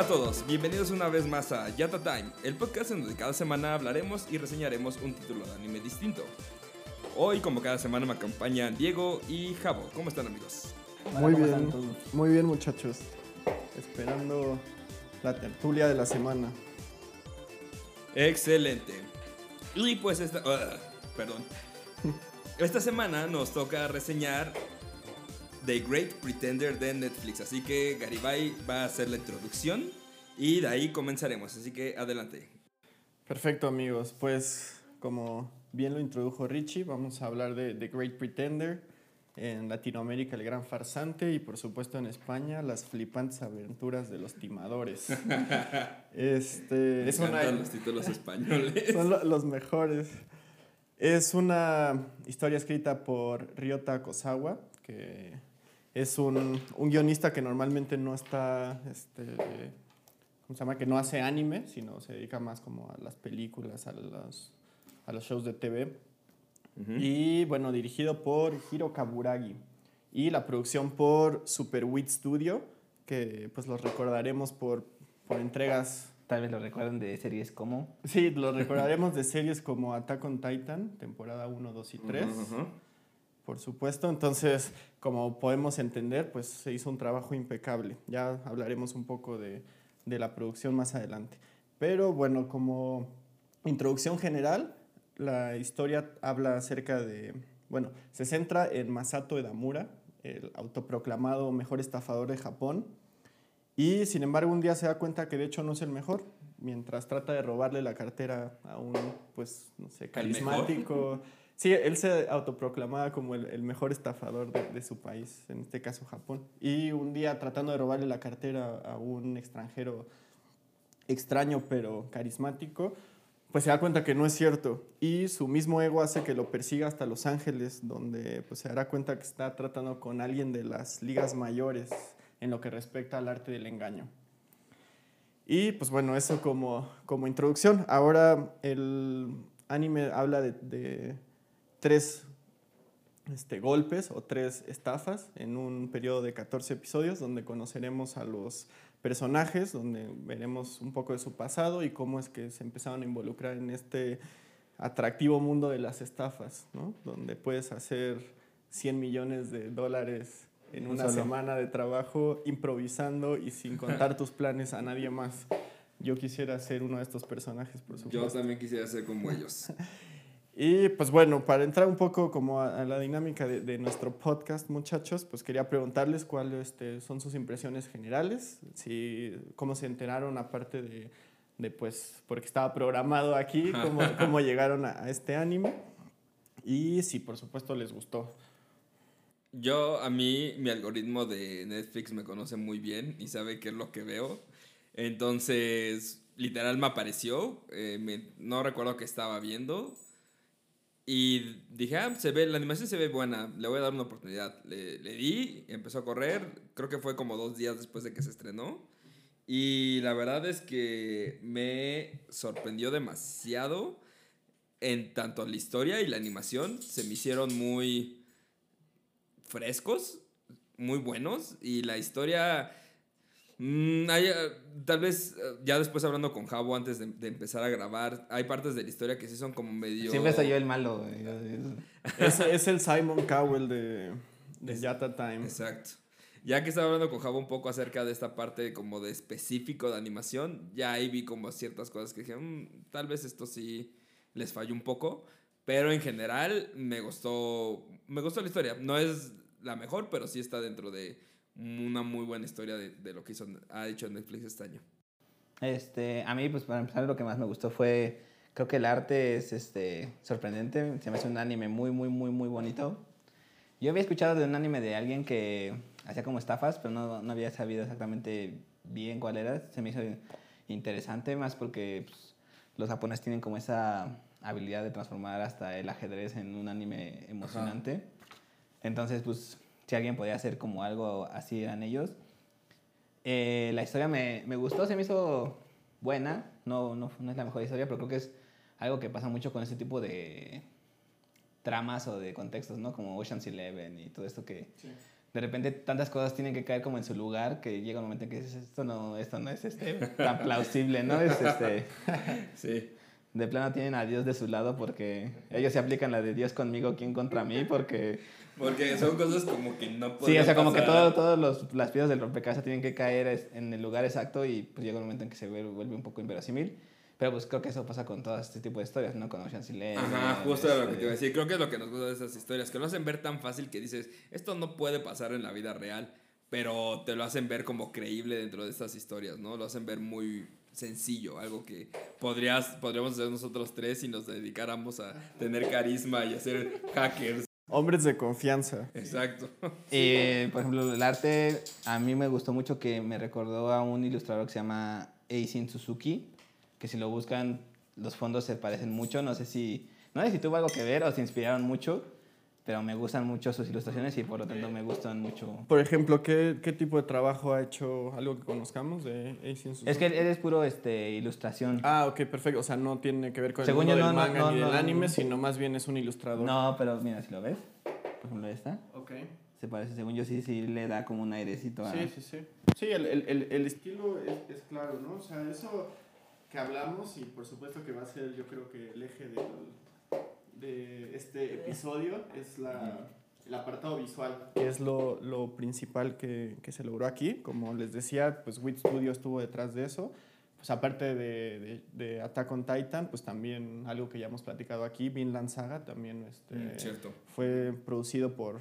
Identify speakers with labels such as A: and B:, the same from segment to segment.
A: Hola a todos, bienvenidos una vez más a Yata Time, el podcast en donde cada semana hablaremos y reseñaremos un título de anime distinto. Hoy, como cada semana, me acompañan Diego y Javo. ¿Cómo están, amigos?
B: Muy bien, muy bien, muchachos. Esperando la tertulia de la semana.
A: Excelente. Y pues esta. ah, perdón. Esta semana nos toca reseñar The Great Pretender de Netflix. Así que Garibay va a hacer la introducción y de ahí comenzaremos. Así que adelante.
B: Perfecto, amigos. Pues, como bien lo introdujo Richie, vamos a hablar de The Great Pretender. En Latinoamérica, el gran farsante. Y por supuesto, en España, las flipantes aventuras de los timadores. este, es una,
A: encantan los títulos españoles.
B: Son lo- los mejores. Es una historia escrita por Ryota Kosawa, que es un, un guionista que normalmente no está, este, ¿cómo se llama? Que no hace anime, sino se dedica más como a las películas, a los, a los shows de TV.
A: Ujú.
B: Y bueno, dirigido por Hiro Kaburagi. Y la producción por Super Wheat Studio, que pues los recordaremos por, por entregas
C: Tal vez lo recuerden de series como.
B: Sí, lo recordaremos de series como Attack on Titan, temporada 1, 2 y 3,
A: Ujú, ujú.
B: Por supuesto. Entonces, como podemos entender, pues se hizo un trabajo impecable. Ya hablaremos un poco de, de la producción más adelante. Pero bueno, como introducción general, la historia habla acerca de, bueno, se centra en Masato Edamura, el autoproclamado mejor estafador de Japón. Y sin embargo, un día se da cuenta que de hecho no es el mejor, mientras trata de robarle la cartera a un, pues, no sé, carismático. Sí, él se autoproclamaba como el, mejor estafador de, su país, en este caso Japón. Y un día tratando de robarle la cartera a un extranjero extraño pero carismático, pues se da cuenta que no es cierto. Y su mismo ego hace que lo persiga hasta Los Ángeles, donde pues, se dará cuenta que está tratando con alguien de las ligas mayores en lo que respecta al arte del engaño. Y pues bueno, eso como, como introducción. Ahora el anime habla de tres este, golpes o tres estafas en un periodo de 14 episodios donde conoceremos a los personajes, donde veremos un poco de su pasado y cómo es que se empezaron a involucrar en este atractivo mundo de las estafas, ¿no? donde puedes hacer 100 millones de dólares en
C: Un
B: una
C: solo.
B: semana de trabajo improvisando y sin contar tus planes a nadie más. Yo quisiera ser uno de estos personajes, por
A: Yo
B: supuesto.
A: también quisiera ser como ellos.
B: Y pues bueno, para entrar un poco como a, a la dinámica de, de nuestro podcast, muchachos, pues quería preguntarles cuáles este, son sus impresiones generales, si, cómo se enteraron aparte de, de, pues, porque estaba programado aquí, cómo, cómo llegaron a, a este anime y si por supuesto les gustó.
A: Yo, a mí, mi algoritmo de Netflix me conoce muy bien y sabe qué es lo que veo. Entonces, literal me apareció. eh, me- no recuerdo qué estaba viendo. Y dije, ah, se ve, la animación se ve buena, le voy a dar una oportunidad. Le, le di, empezó a correr. Creo que fue como dos días después de que se estrenó. Y la verdad es que me sorprendió demasiado en tanto la historia y la animación. Se me hicieron muy frescos, muy buenos. Y la historia. Mm, hay, eh, tal vez eh, ya después hablando con Javo antes de, de empezar a grabar, hay partes de la historia que sí son como medio.
C: Siempre soy yo el malo.
B: Es, es el Simon Cowell de, de Yata Time.
A: Exacto. Ya que estaba hablando con Javo un poco acerca de esta parte como de específico de animación, ya ahí vi como ciertas cosas que dije, "Mm, tal vez esto sí les falló un poco, pero en general me gustó, me gustó la historia. No es la mejor, pero sí está dentro de una muy buena historia de, de lo que hizo, ha hecho Netflix este año.
C: Este, a mí, pues para empezar, lo que más me gustó fue. Creo que el arte es este, sorprendente. Se me hace un anime muy, muy, muy, muy bonito. Yo había escuchado de un anime de alguien que hacía como estafas, pero no, no había sabido exactamente bien cuál era. Se me hizo interesante, más porque pues, los japoneses tienen como esa habilidad de transformar hasta el ajedrez en un anime emocionante. Entonces, pues, si alguien podía hacer como algo así, eran ellos. Eh, la historia me, me gustó, se me hizo buena. No, no, no es la mejor historia, pero creo que es algo que pasa mucho con este tipo de tramas o de contextos, ¿no? Como Ocean's Eleven y todo esto que de repente tantas cosas tienen que caer como en su lugar que llega un momento en que dices, esto no, esto no es este, tan plausible, ¿no? Es este...
A: Sí.
C: De plano tienen a Dios de su lado porque ellos se aplican la de Dios conmigo, ¿quién contra mí? Porque...
A: Porque son cosas como que no
C: Sí, o sea, como que
A: pasar.
C: todas los, las piezas del rompecabezas tienen que caer en el lugar exacto y pues llega un momento en que se vuelve, un poco inverosímil. Pero pues creo que eso pasa con todo este tipo de historias, ¿no? Con Ocean's Eleven.
A: Ajá, justo lo que
C: este,
A: te iba a decir. Creo que es lo que nos gusta de esas historias, que lo hacen ver tan fácil que dices, esto no puede pasar en la vida real, pero te lo hacen ver como creíble dentro de estas historias, ¿no? Lo hacen ver muy sencillo, algo que podrías, podríamos hacer nosotros tres si nos dedicáramos a tener carisma y a ser hackers.
B: Hombres de confianza.
A: Exacto.
C: Y, por ejemplo, el arte a mí me gustó mucho que me recordó a un ilustrador que se llama Eisin Suzuki, que si lo buscan, los fondos se parecen mucho. No sé si, no sé si tuvo algo que ver o se inspiraron mucho, pero me gustan mucho sus ilustraciones y por lo tanto me gustan mucho.
B: Por ejemplo, ¿qué, qué tipo de trabajo ha hecho algo que conozcamos de Asian
C: Es que él él es puro este, ilustración.
B: Ah, ok, perfecto. O sea, no tiene que ver con
C: Según
B: el mundo
C: yo,
B: del
C: no, no,
B: manga
C: no,
B: ni del
C: no,
B: anime,
C: no.
B: sino más bien es un ilustrador.
C: No, pero mira, si lo ves, por ejemplo esta,
B: Ok.
C: se parece, según yo sí, sí le da como un airecito a...
B: Sí, sí, sí. Sí, el, el, el, el estilo es, es claro, ¿no? O sea, eso que hablamos y por supuesto que va a ser yo creo que el eje del, de este episodio es la, el apartado visual. Que es lo, lo principal que, que se logró aquí. Como les decía, pues Wit Studio estuvo detrás de eso. Pues aparte de, de, de Attack on Titan, pues también algo que ya hemos platicado aquí, Vinland Saga, también este,
A: Mm, cierto.
B: fue producido por,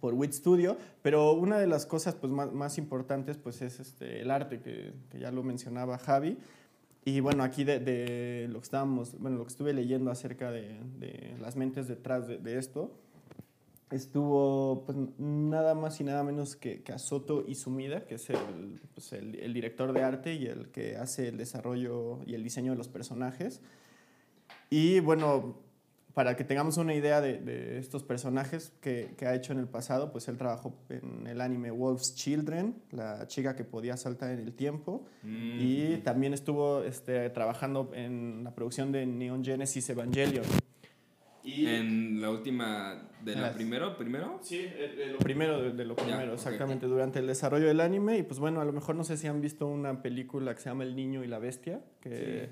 B: por Wit Studio, pero una de las cosas pues, más, más importantes pues, es este, el arte, que, que ya lo mencionaba Javi. Y bueno, aquí de, de lo que estábamos, bueno, lo que estuve leyendo acerca de, de las mentes detrás de, de esto, estuvo pues, nada más y nada menos que, que Asoto Izumida, que es el, pues, el, el director de arte y el que hace el desarrollo y el diseño de los personajes. Y bueno, para que tengamos una idea de, de estos personajes que, que ha hecho en el pasado, pues él trabajó en el anime Wolf's Children, la chica que podía saltar en el tiempo,
A: Mm.
B: y también estuvo este, trabajando en la producción de Neon Genesis Evangelion. Y
A: En la última de la
C: Las-
A: primero, primero.
B: Sí, eh, lo primero de, de lo primero, exactamente, durante el desarrollo del anime. Y pues bueno, a lo mejor no sé si han visto una película que se llama El Niño y la Bestia, que.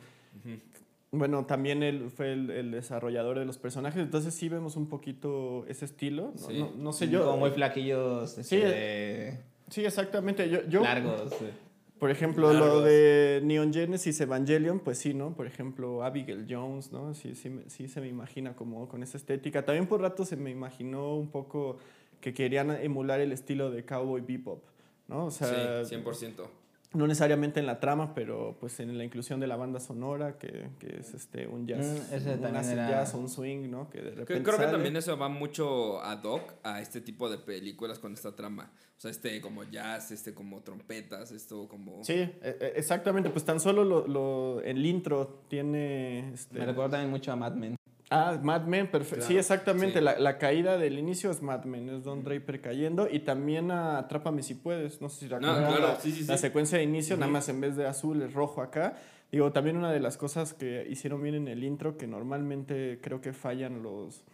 B: Bueno, también él fue el, el desarrollador de los personajes, entonces sí vemos un poquito ese estilo. No,
A: Sí.
B: no, no sé yo.
C: Como muy flaquillos, este,
B: Sí,
C: de-
B: Sí, exactamente. Yo, yo
C: largos. eh.
B: por ejemplo, lo de Neon Genesis Evangelion, pues sí, ¿no? Por ejemplo, Abigail Jones, ¿no? Sí, sí, sí se me imagina como con esa estética. También por rato se me imaginó un poco que querían emular el estilo de Cowboy Bebop, ¿no? O sea,
A: sí, 100%.
B: No necesariamente en la trama, pero pues en la inclusión de la banda sonora, que, que es este un jazz,
C: Mm, ese
B: un
C: también
B: acid
C: era-
B: jazz un swing, ¿no? Que de repente
A: Creo, creo que
B: sale.
A: también eso va mucho ad hoc a este tipo de películas con esta trama. O sea, este como jazz, este como trompetas, esto como...
B: Sí, e- e- exactamente, pues tan solo lo, lo- el intro tiene... Este,
C: Me recuerda también mucho a Mad Men.
B: Ah, Mad Men, perfecto. sí, exactamente.
A: sí.
B: La, la caída del inicio es Mad Men, es Don Draper cayendo. Y también a Atrápame si puedes. No sé si recuerdan
A: claro,
B: la,
A: sí, sí,
B: la secuencia de inicio, nada más en vez de azul es rojo acá. Digo, también una de las cosas que hicieron bien en el intro, que normalmente creo que fallan los,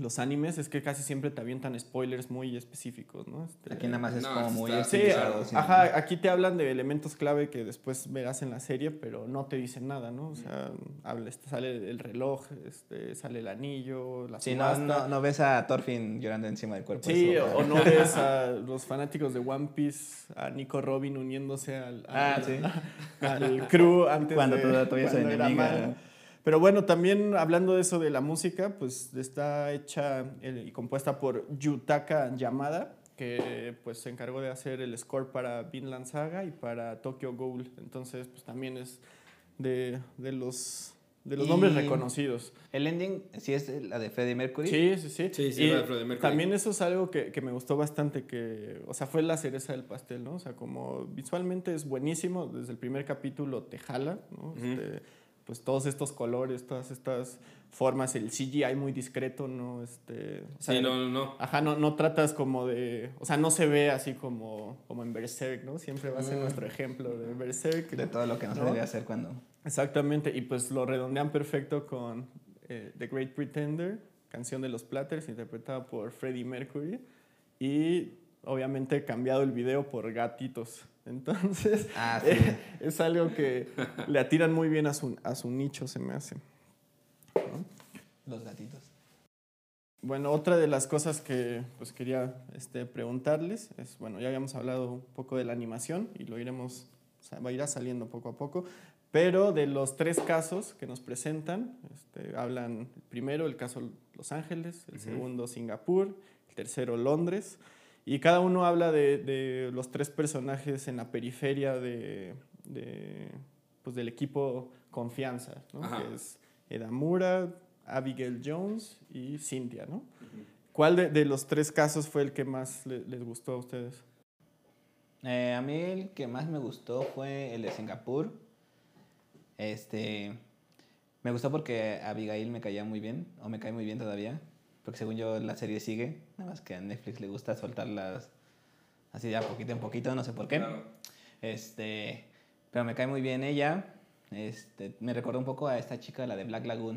B: los animes, es que casi siempre te avientan spoilers muy específicos, ¿no? Este,
C: Aquí nada más es
A: No,
C: como muy
B: Sí, ajá, aquí te hablan de elementos clave que después verás en la serie, pero no te dicen nada, ¿no? O sea, habla, este, sale el reloj, este, sale el anillo, la
C: Sí, no, no, no ves a Thorfinn llorando encima del cuerpo.
B: Sí,
C: eso,
B: o, o no ves a los fanáticos de One Piece, a Nico Robin uniéndose al,
C: Ah,
B: al,
C: sí.
B: al crew antes
C: Cuando
B: de,
C: todavía
B: cuando era
C: enemiga.
B: mala. Pero bueno, también hablando de eso de la música, pues está hecha eh, y compuesta por Yutaka Yamada, que pues se encargó de hacer el score para Vinland Saga y para Tokyo Ghoul. Entonces, pues también es de, de los, de los
C: Y-
B: nombres reconocidos.
C: El ending sí es la de Freddie Mercury.
B: Sí, sí, sí.
A: Sí, sí,
B: Y
A: la de Freddie Mercury.
B: También eso es algo que, que me gustó bastante, que, o sea, fue la cereza del pastel, ¿no? O sea, como visualmente es buenísimo, desde el primer capítulo te jala, ¿no? Este, pues todos estos colores, todas estas formas, el CGI muy discreto, ¿no? Este, o sea,
A: Sí, no, no, no.
B: Ajá, no, no tratas como de, o sea, no se ve así como, como en Berserk, ¿no? Siempre va a ser
C: Mm.
B: nuestro ejemplo de Berserk.
C: De todo lo que no, se debe hacer cuando.
B: Exactamente, y pues lo redondean perfecto con eh, The Great Pretender, canción de los Platters, interpretada por Freddie Mercury. Y obviamente cambiado el video por gatitos. Entonces,
C: Ah, sí.
B: eh, es algo que le atiran muy bien a su, a su nicho, se me hace.
C: Los gatitos.
B: Bueno, otra de las cosas que pues, quería este, preguntarles es, bueno, ya habíamos hablado un poco de la animación y lo iremos, o sea, va a ir saliendo poco a poco, pero de los tres casos que nos presentan, este, hablan primero, el caso Los Ángeles, el segundo Singapur, el tercero Londres, y cada uno habla de, de los tres personajes en la periferia de, de, pues, del equipo Confianza, ¿no? Que es Edamura, Abigail Jones y Cynthia, ¿no? ¿Cuál de, de los tres casos fue el que más le- les gustó a ustedes?
C: Eh, a mí el que más me gustó fue el de Singapur. Este. Me gustó porque Abigail me caía muy bien, o me cae muy bien todavía. Porque según yo la serie sigue, nada más que a Netflix le gusta soltarlas así de a poquito en poquito, no sé por qué.
A: Claro.
C: Este. Pero me cae muy bien ella. Este, me recordó un poco a esta chica, la de Black Lagoon.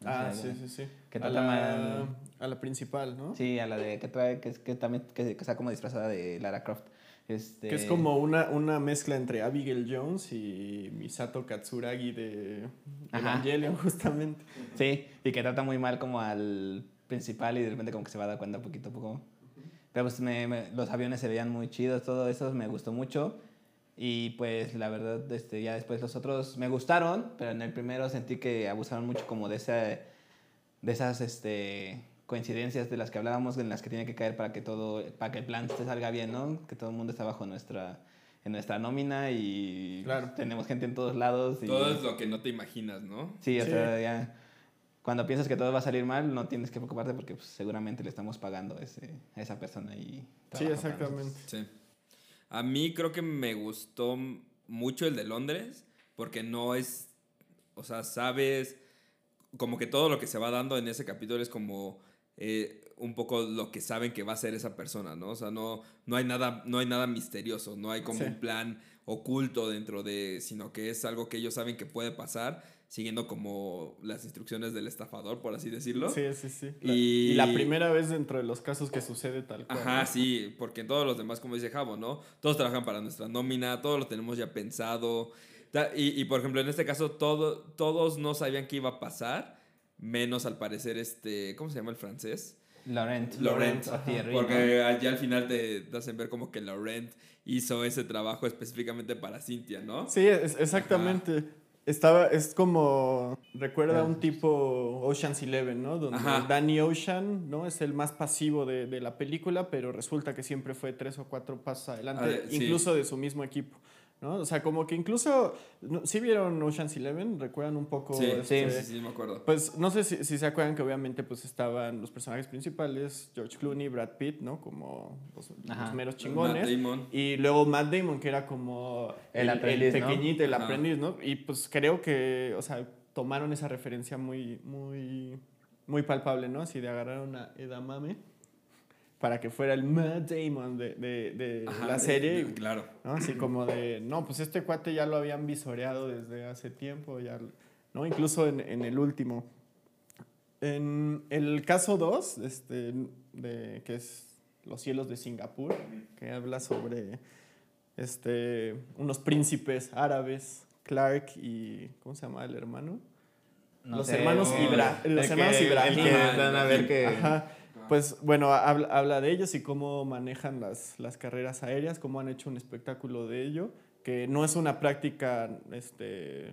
C: No
B: Ah,
C: sé,
B: sí, sí, sí.
C: Que
B: a,
C: trata
B: la,
C: mal-
B: a la principal, ¿no?
C: Sí, a la de que trae, que, es- que también que, que está como disfrazada de Lara Croft. Este,
B: Que es como una, una mezcla entre Abigail Jones y Misato Katsuragi de
C: Ajá.
B: Evangelion, justamente.
C: Sí, y que trata muy mal como al principal y de repente como que se va a dar cuenta poquito a poco. Pero pues me- me- los aviones se veían muy chidos, todo eso me gustó mucho. Y pues la verdad, este, ya después los otros me gustaron, pero en el primero sentí que abusaron mucho como de, esa, de esas este, coincidencias de las que hablábamos, en las que tiene que caer para que todo, para que el plan te salga bien, ¿no? Que todo el mundo está bajo nuestra, en nuestra nómina y
B: Claro.
C: tenemos gente en todos lados. Y,
A: Todo es lo que no te imaginas, ¿no?
C: Sí, o
B: Sí.
C: sea, ya cuando piensas que todo va a salir mal, no tienes que preocuparte porque pues, seguramente le estamos pagando a, ese, a esa persona y
B: Sí, exactamente.
A: Sí. A mí creo que me gustó mucho el de Londres, porque no es, o sea, sabes, como que todo lo que se va dando en ese capítulo es como eh, un poco lo que saben que va a ser esa persona, ¿no? O sea, no, no, hay, nada, no hay nada misterioso, no hay como
B: Sí.
A: un plan oculto dentro de, sino que es algo que ellos saben que puede pasar, siguiendo como las instrucciones del estafador, por así decirlo.
B: Sí, sí, sí. La-
A: Y-
B: y... la primera vez dentro de los casos que sucede tal cual.
A: Ajá,
B: ¿no?
A: sí, porque en todos los demás, como dice Javo, ¿no? Todos trabajan para nuestra nómina, todo lo tenemos ya pensado. Y, y, por ejemplo, en este caso, todo, todos no sabían qué iba a pasar, menos al parecer este, ¿cómo se llama el francés?
C: Laurent.
A: Laurent,
C: Thierry,
A: Porque ya al final te, te hacen ver como que Laurent hizo ese trabajo específicamente para Cintia, ¿no?
B: Sí, es- exactamente. Estaba, es como, recuerda un tipo Ocean's Eleven, ¿no? Donde
A: Ajá.
B: Danny Ocean, ¿no? Es el más pasivo de, de la película, pero resulta que siempre fue tres o cuatro pasos adelante,
A: Ah, sí.
B: incluso de su mismo equipo, ¿no? O sea, como que incluso, ¿no? ¿sí vieron Ocean's Eleven? ¿Recuerdan un poco?
A: Sí, sí,
B: este,
A: sí, sí, me acuerdo.
B: Pues no sé si, si se acuerdan que obviamente pues estaban los personajes principales, George Clooney, Brad Pitt, ¿no? Como los, meros
A: Matt
B: chingones.
A: Damon.
B: Y luego Matt Damon, que era como
C: El aprendiz, ¿no?
B: pequeñito, el
A: Ajá.
B: aprendiz, ¿no? Y pues creo que, o sea, tomaron esa referencia muy, muy, muy palpable, ¿no? Así de agarraron a Edamame para que fuera el Matt Damon de, de, de
A: Ajá,
B: la serie.
A: de- claro.
B: ¿no? Así como de, no, pues este cuate ya lo habían visoreado desde hace tiempo, ya, ¿no? Incluso en, en el último. En el caso 2, este, de, que es Los cielos de Singapur, que habla sobre este, unos príncipes árabes, Clark y, ¿cómo se llama el hermano?
C: No
B: los
C: sé,
B: hermanos Ibra, los hermanos Ibrahim.
C: El que dan a ver que...
B: Ajá. Pues bueno, habla, habla de ellos y cómo manejan las, las carreras aéreas, cómo han hecho un espectáculo de ello, que no es una práctica este,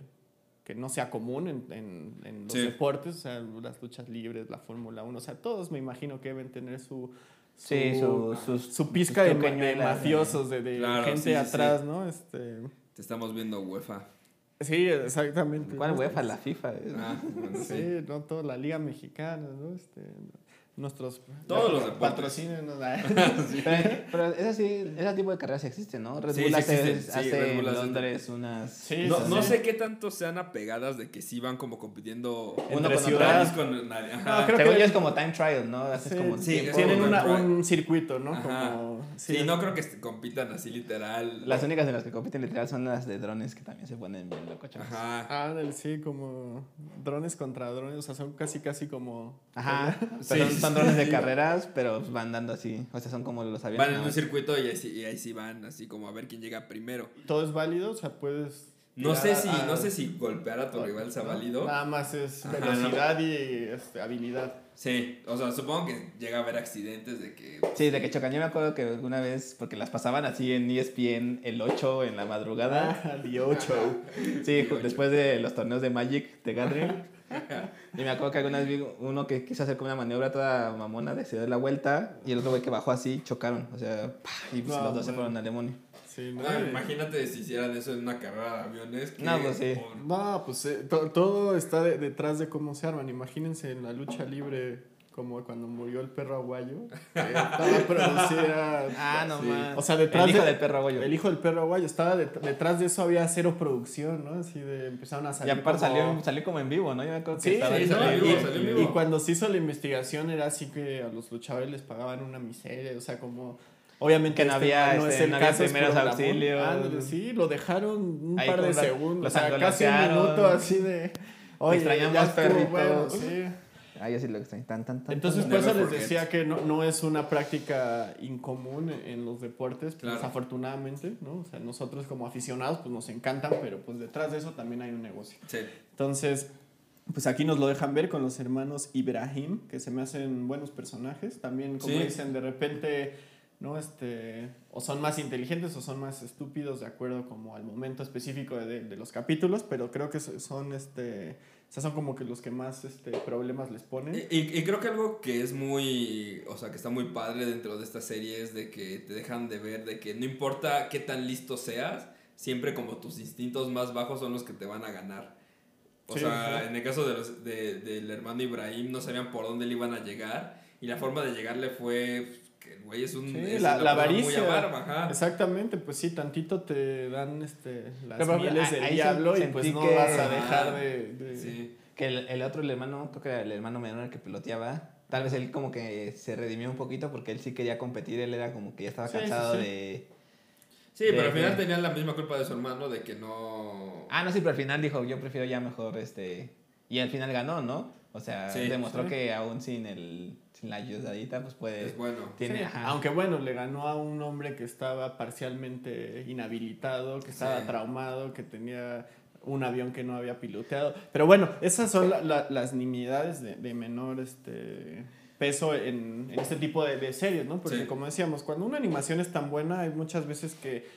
B: que no sea común en, en- en los
A: Sí.
B: deportes, o sea, las luchas libres, la Fórmula 1, o sea, todos me imagino que deben tener su,
C: Sí, su, sus,
B: su pizca de, de mafiosos, de, de
A: Claro,
B: gente
A: sí,
B: atrás. ¿no? Este,
A: Te estamos viendo UEFA.
B: sí, exactamente.
C: ¿Cuál
B: ¿no?
C: UEFA? La FIFA. eh.
A: Ah, bueno, sí.
B: Sí, no toda la liga mexicana, ¿no? Este, nuestros
A: Todos los deportes.
B: patrocínenos.
C: Pero, pero ese, sí, ese tipo de carreras existe, ¿no? Red Bull
A: sí
C: hace,
A: existen, sí,
C: hace
A: Red
C: en
A: Bull hace-
C: Londres unas...
B: Sí,
A: No, no sé qué tanto sean apegadas de que sí van como compitiendo
C: Uno
B: Entre
C: con
B: ciudades.
A: con ajá.
B: No, creo
C: Según
B: que-
C: yo es como time trial, ¿no? Haces
B: Sí,
C: como
A: sí,
C: tiempo.
B: tienen una- un circuito, ¿no? Como,
A: Sí, no creo que compitan así literal.
C: Las únicas en las que compiten literal son las de drones que también se ponen bien locochonas.
A: Ajá.
B: Ah, del- sí, como drones contra drones, o sea, son casi, casi como...
C: Ajá. Pero
A: sí,
C: son drones de carreras, pero van dando así. O sea, son como los aviones.
A: Van en un circuito y ahí, sí, y ahí sí van, así como a ver quién llega primero.
B: ¿Todo es válido? O sea, puedes...
A: No sé si,
B: a-
A: no sé si golpear a tu rival sea
B: ¿no?
A: válido.
B: Nada más es
A: Ajá,
B: velocidad y este, habilidad.
A: Sí, o sea, supongo que llega a haber accidentes de que.
C: Sí, de que chocan. Yo me acuerdo que alguna vez, porque las pasaban así en ESPN el 8 en la madrugada.
B: Ah, The Ocho.
C: Sí, ju- después de los torneos de Magic de Gathering. Y me acuerdo que alguna vez vi uno que quiso hacer como una maniobra toda mamona de se dar la vuelta y el otro güey que bajó así chocaron. O sea, ¡pah! y pues
B: No,
C: los dos se fueron al demonio.
B: Sí, ¿no?
A: Ah, imagínate si hicieran eso en una carrera de aviones. que
C: No, pues sí.
A: por-
B: No, pues eh, to- todo está de- detrás de cómo se arman. Imagínense en la lucha libre, como cuando murió el perro aguayo. estaba producida.
C: Ah, no
A: Sí.
C: más.
B: O sea, detrás
C: El hijo
B: de-
C: del perro aguayo.
B: El hijo del perro aguayo. Estaba det- detrás de eso había cero producción, ¿no? Así de empezaron a
C: Y
B: salir.
C: aparte
B: como-
C: salió, salió como en vivo, ¿no? Yo me acuerdo que
B: Sí,
C: estaba
A: sí,
C: ahí.
A: salió en
B: ¿no?
A: vivo,
B: y,
A: salió en
B: y-
A: vivo.
B: y cuando se hizo la investigación era así que a los luchadores les pagaban una miseria, o sea, como obviamente
C: Que no
B: este
C: había,
B: no es
C: este,
B: el
C: no
B: caso, es
C: primeros auxilios.
B: Ándale, sí, lo dejaron un
C: Ahí
B: par de segundos, o sea, casi un minuto así de Oye,
C: extrañamos,
B: ya estuvo
C: perrito.
B: bueno, sí.
C: Ah, yo sí lo extraño. Tan, tan, tan,
B: Entonces, por eso les decía que no, no es una práctica incomún en, en los deportes, pues,
A: Claro.
B: desafortunadamente, ¿no? O sea, nosotros como aficionados, pues nos encantan, pero pues detrás de eso también hay un negocio.
A: Sí.
B: Entonces, pues aquí nos lo dejan ver con los hermanos Ibrahim, que se me hacen buenos personajes. También, como
A: Sí.
B: dicen, de repente, ¿no? Este, o son más inteligentes o son más estúpidos de acuerdo como al momento específico de, de los capítulos, pero creo que so- son, este, o sea, son como que los que más este, problemas les ponen.
A: Y, y- y creo que algo que es muy, o sea, que está muy padre dentro de esta serie es de que te dejan de ver de que no importa qué tan listo seas, siempre como tus instintos más bajos son los que te van a ganar. O
B: Sí,
A: sea,
B: sí.
A: en el caso de los- de- del hermano Ibrahim no sabían por dónde le iban a llegar y la forma de llegarle fue el güey es un
B: Sí,
A: es
B: la, la avaricia.
A: muy ajá.
B: Exactamente, pues sí, tantito te dan este, las
C: Pero,
B: mieles
C: ahí
B: del diablo y pues no
C: que-
B: vas a dejar de... de-
A: Sí.
C: Que el, el otro, el hermano, creo que era el hermano menor el que piloteaba. Tal vez él como que se redimió un poquito porque él sí quería competir. Él era como que ya estaba
B: Sí,
C: cansado
B: sí.
C: de...
A: Sí,
C: De-
A: pero al final
C: de-
A: tenían la misma culpa de su hermano de que no...
C: Ah, no, sí, pero al final dijo, yo prefiero ya mejor este... Y al final ganó, ¿no? O sea,
A: Sí,
C: demostró
B: sí.
C: que aún sin el sin la ayudadita, pues puede...
A: Es bueno.
C: Tiene,
B: Sí. Aunque bueno, le ganó a un hombre que estaba parcialmente inhabilitado, que estaba
A: Sí.
B: traumado, que tenía un avión que no había piloteado. Pero bueno, esas son la- la- las nimiedades de, de menor este, peso en, en este tipo de, de series, ¿no? Porque
A: Sí.
B: como decíamos, cuando una animación es tan buena, hay muchas veces que,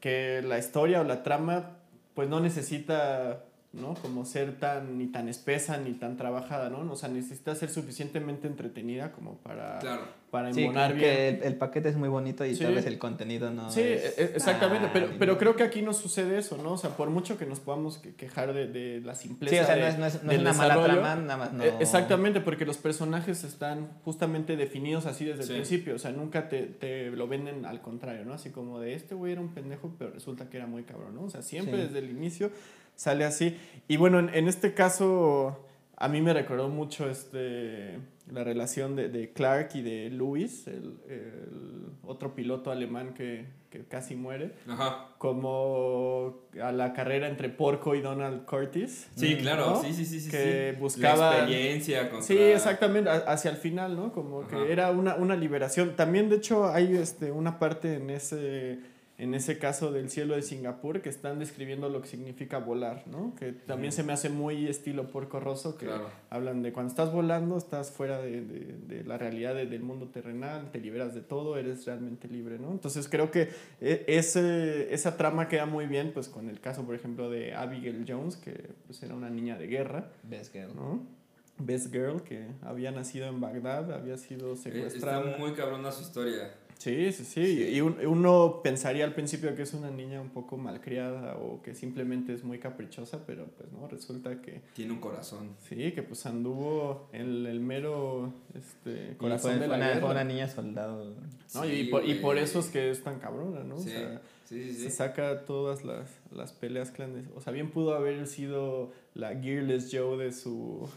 B: que la historia o la trama pues no necesita ¿no? Como ser tan, ni tan espesa, ni tan trabajada, ¿no? O sea, necesita ser suficientemente entretenida como para,
A: Claro.
B: para
C: Sí,
B: embonar
C: como
B: bien.
C: que el, el paquete es muy bonito y
B: Sí.
C: tal vez el contenido no
B: Sí,
C: es
B: e- e- exactamente, pero, pero creo que aquí no sucede eso, ¿no? O sea, por mucho que nos podamos que- quejar de, de la simpleza.
C: Sí, o sea,
B: de-
C: no es, no es, no
B: del
C: es una mala trama, nada más no...
B: eh, Exactamente, porque los personajes están justamente definidos así desde
A: Sí.
B: el principio. O sea, nunca te, te lo venden al contrario, ¿no? Así como de este güey era un pendejo, pero resulta que era muy cabrón, ¿no? O sea, siempre
C: Sí.
B: desde el inicio sale así. Y bueno, en, en este caso, a mí me recordó mucho este la relación de, de Clark y de Lewis, el, el otro piloto alemán que, que casi muere
A: Ajá.
B: como a la carrera entre Porco y Donald Curtis.
A: Sí, claro,
B: ¿no?
A: sí, sí, sí, sí.
B: Que
A: sí.
B: buscaba-
A: La experiencia contra...
B: Sí, exactamente, hacia el final, ¿no? Como
A: Ajá.
B: que era una, una liberación. También, de hecho, hay este, una parte en ese, en ese caso del cielo de Singapur que están describiendo lo que significa volar, ¿no? Que también se me hace muy estilo Porco Rosso, que
A: Claro.
B: hablan de cuando estás volando, estás fuera de, de- de la realidad de- del mundo terrenal, te liberas de todo, eres realmente libre, ¿no? Entonces creo que e- ese, esa trama queda muy bien, pues con el caso, por ejemplo, de Abigail Jones, que pues, era una niña de guerra,
C: Best girl.
B: ¿no? Best Girl, que había nacido en Bagdad, había sido
A: Eh,
B: secuestrada.
A: Está muy cabrona su historia.
B: Sí, sí, sí.
A: Sí.
B: Y un- uno pensaría al principio que es una niña un poco malcriada o que simplemente es muy caprichosa, pero pues no, resulta que
A: Tiene un corazón.
B: sí, que pues anduvo en el mero este, corazón
C: fue,
B: de
C: fue
B: la
C: una, fue una niña soldado.
B: ¿no?
A: Sí,
B: y, por, y por eso es que es tan cabrona, ¿no?
A: Sí,
B: O sea,
A: sí, sí,
B: se saca todas las, las peleas clandestinas. O sea, bien pudo haber sido la Gearless Joe de su...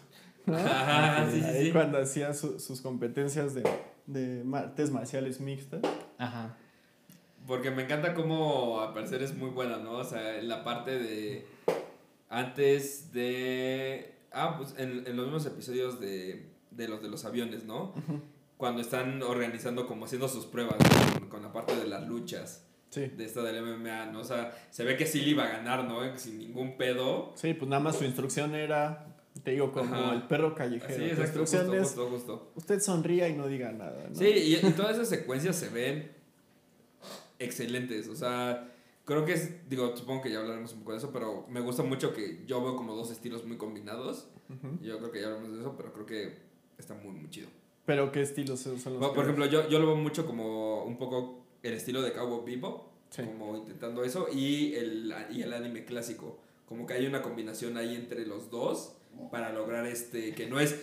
B: ¿no?
A: Ajá, sí, sí,
B: Ahí
A: sí.
B: cuando hacía su- sus competencias de, de artes marciales mixtas.
C: Ajá.
A: Porque me encanta cómo al parecer es muy buena, ¿no? O sea, en la parte de... Antes de... Ah, pues en, en los mismos episodios de, de los de los aviones, ¿no? Cuando están organizando como haciendo sus pruebas con, con la parte de las luchas
B: Sí.
A: de esta del MMA, ¿no? O sea, se ve que sí le iba a ganar, ¿no? Sin ningún pedo.
B: Sí, pues nada más su instrucción era, te digo, como
A: Ajá.
B: el perro callejero.
A: Sí, exacto, justo, justo, justo.
B: usted sonría y no diga nada, ¿no?
A: Sí, y, y todas esas secuencias se ven excelentes. O sea, creo que es, digo, supongo que ya hablaremos un poco de eso, pero me gusta mucho que yo veo como dos estilos muy combinados.
B: Ujú.
A: Yo creo que ya hablamos de eso, pero creo que está muy, muy chido.
B: Pero ¿qué estilos son los que
A: por ejemplo, yo, yo lo veo mucho como un poco el estilo de Cowboy Vivo,
B: Sí.
A: como intentando eso, y el, y el anime clásico. Como que hay una combinación ahí entre los dos para lograr este, que no es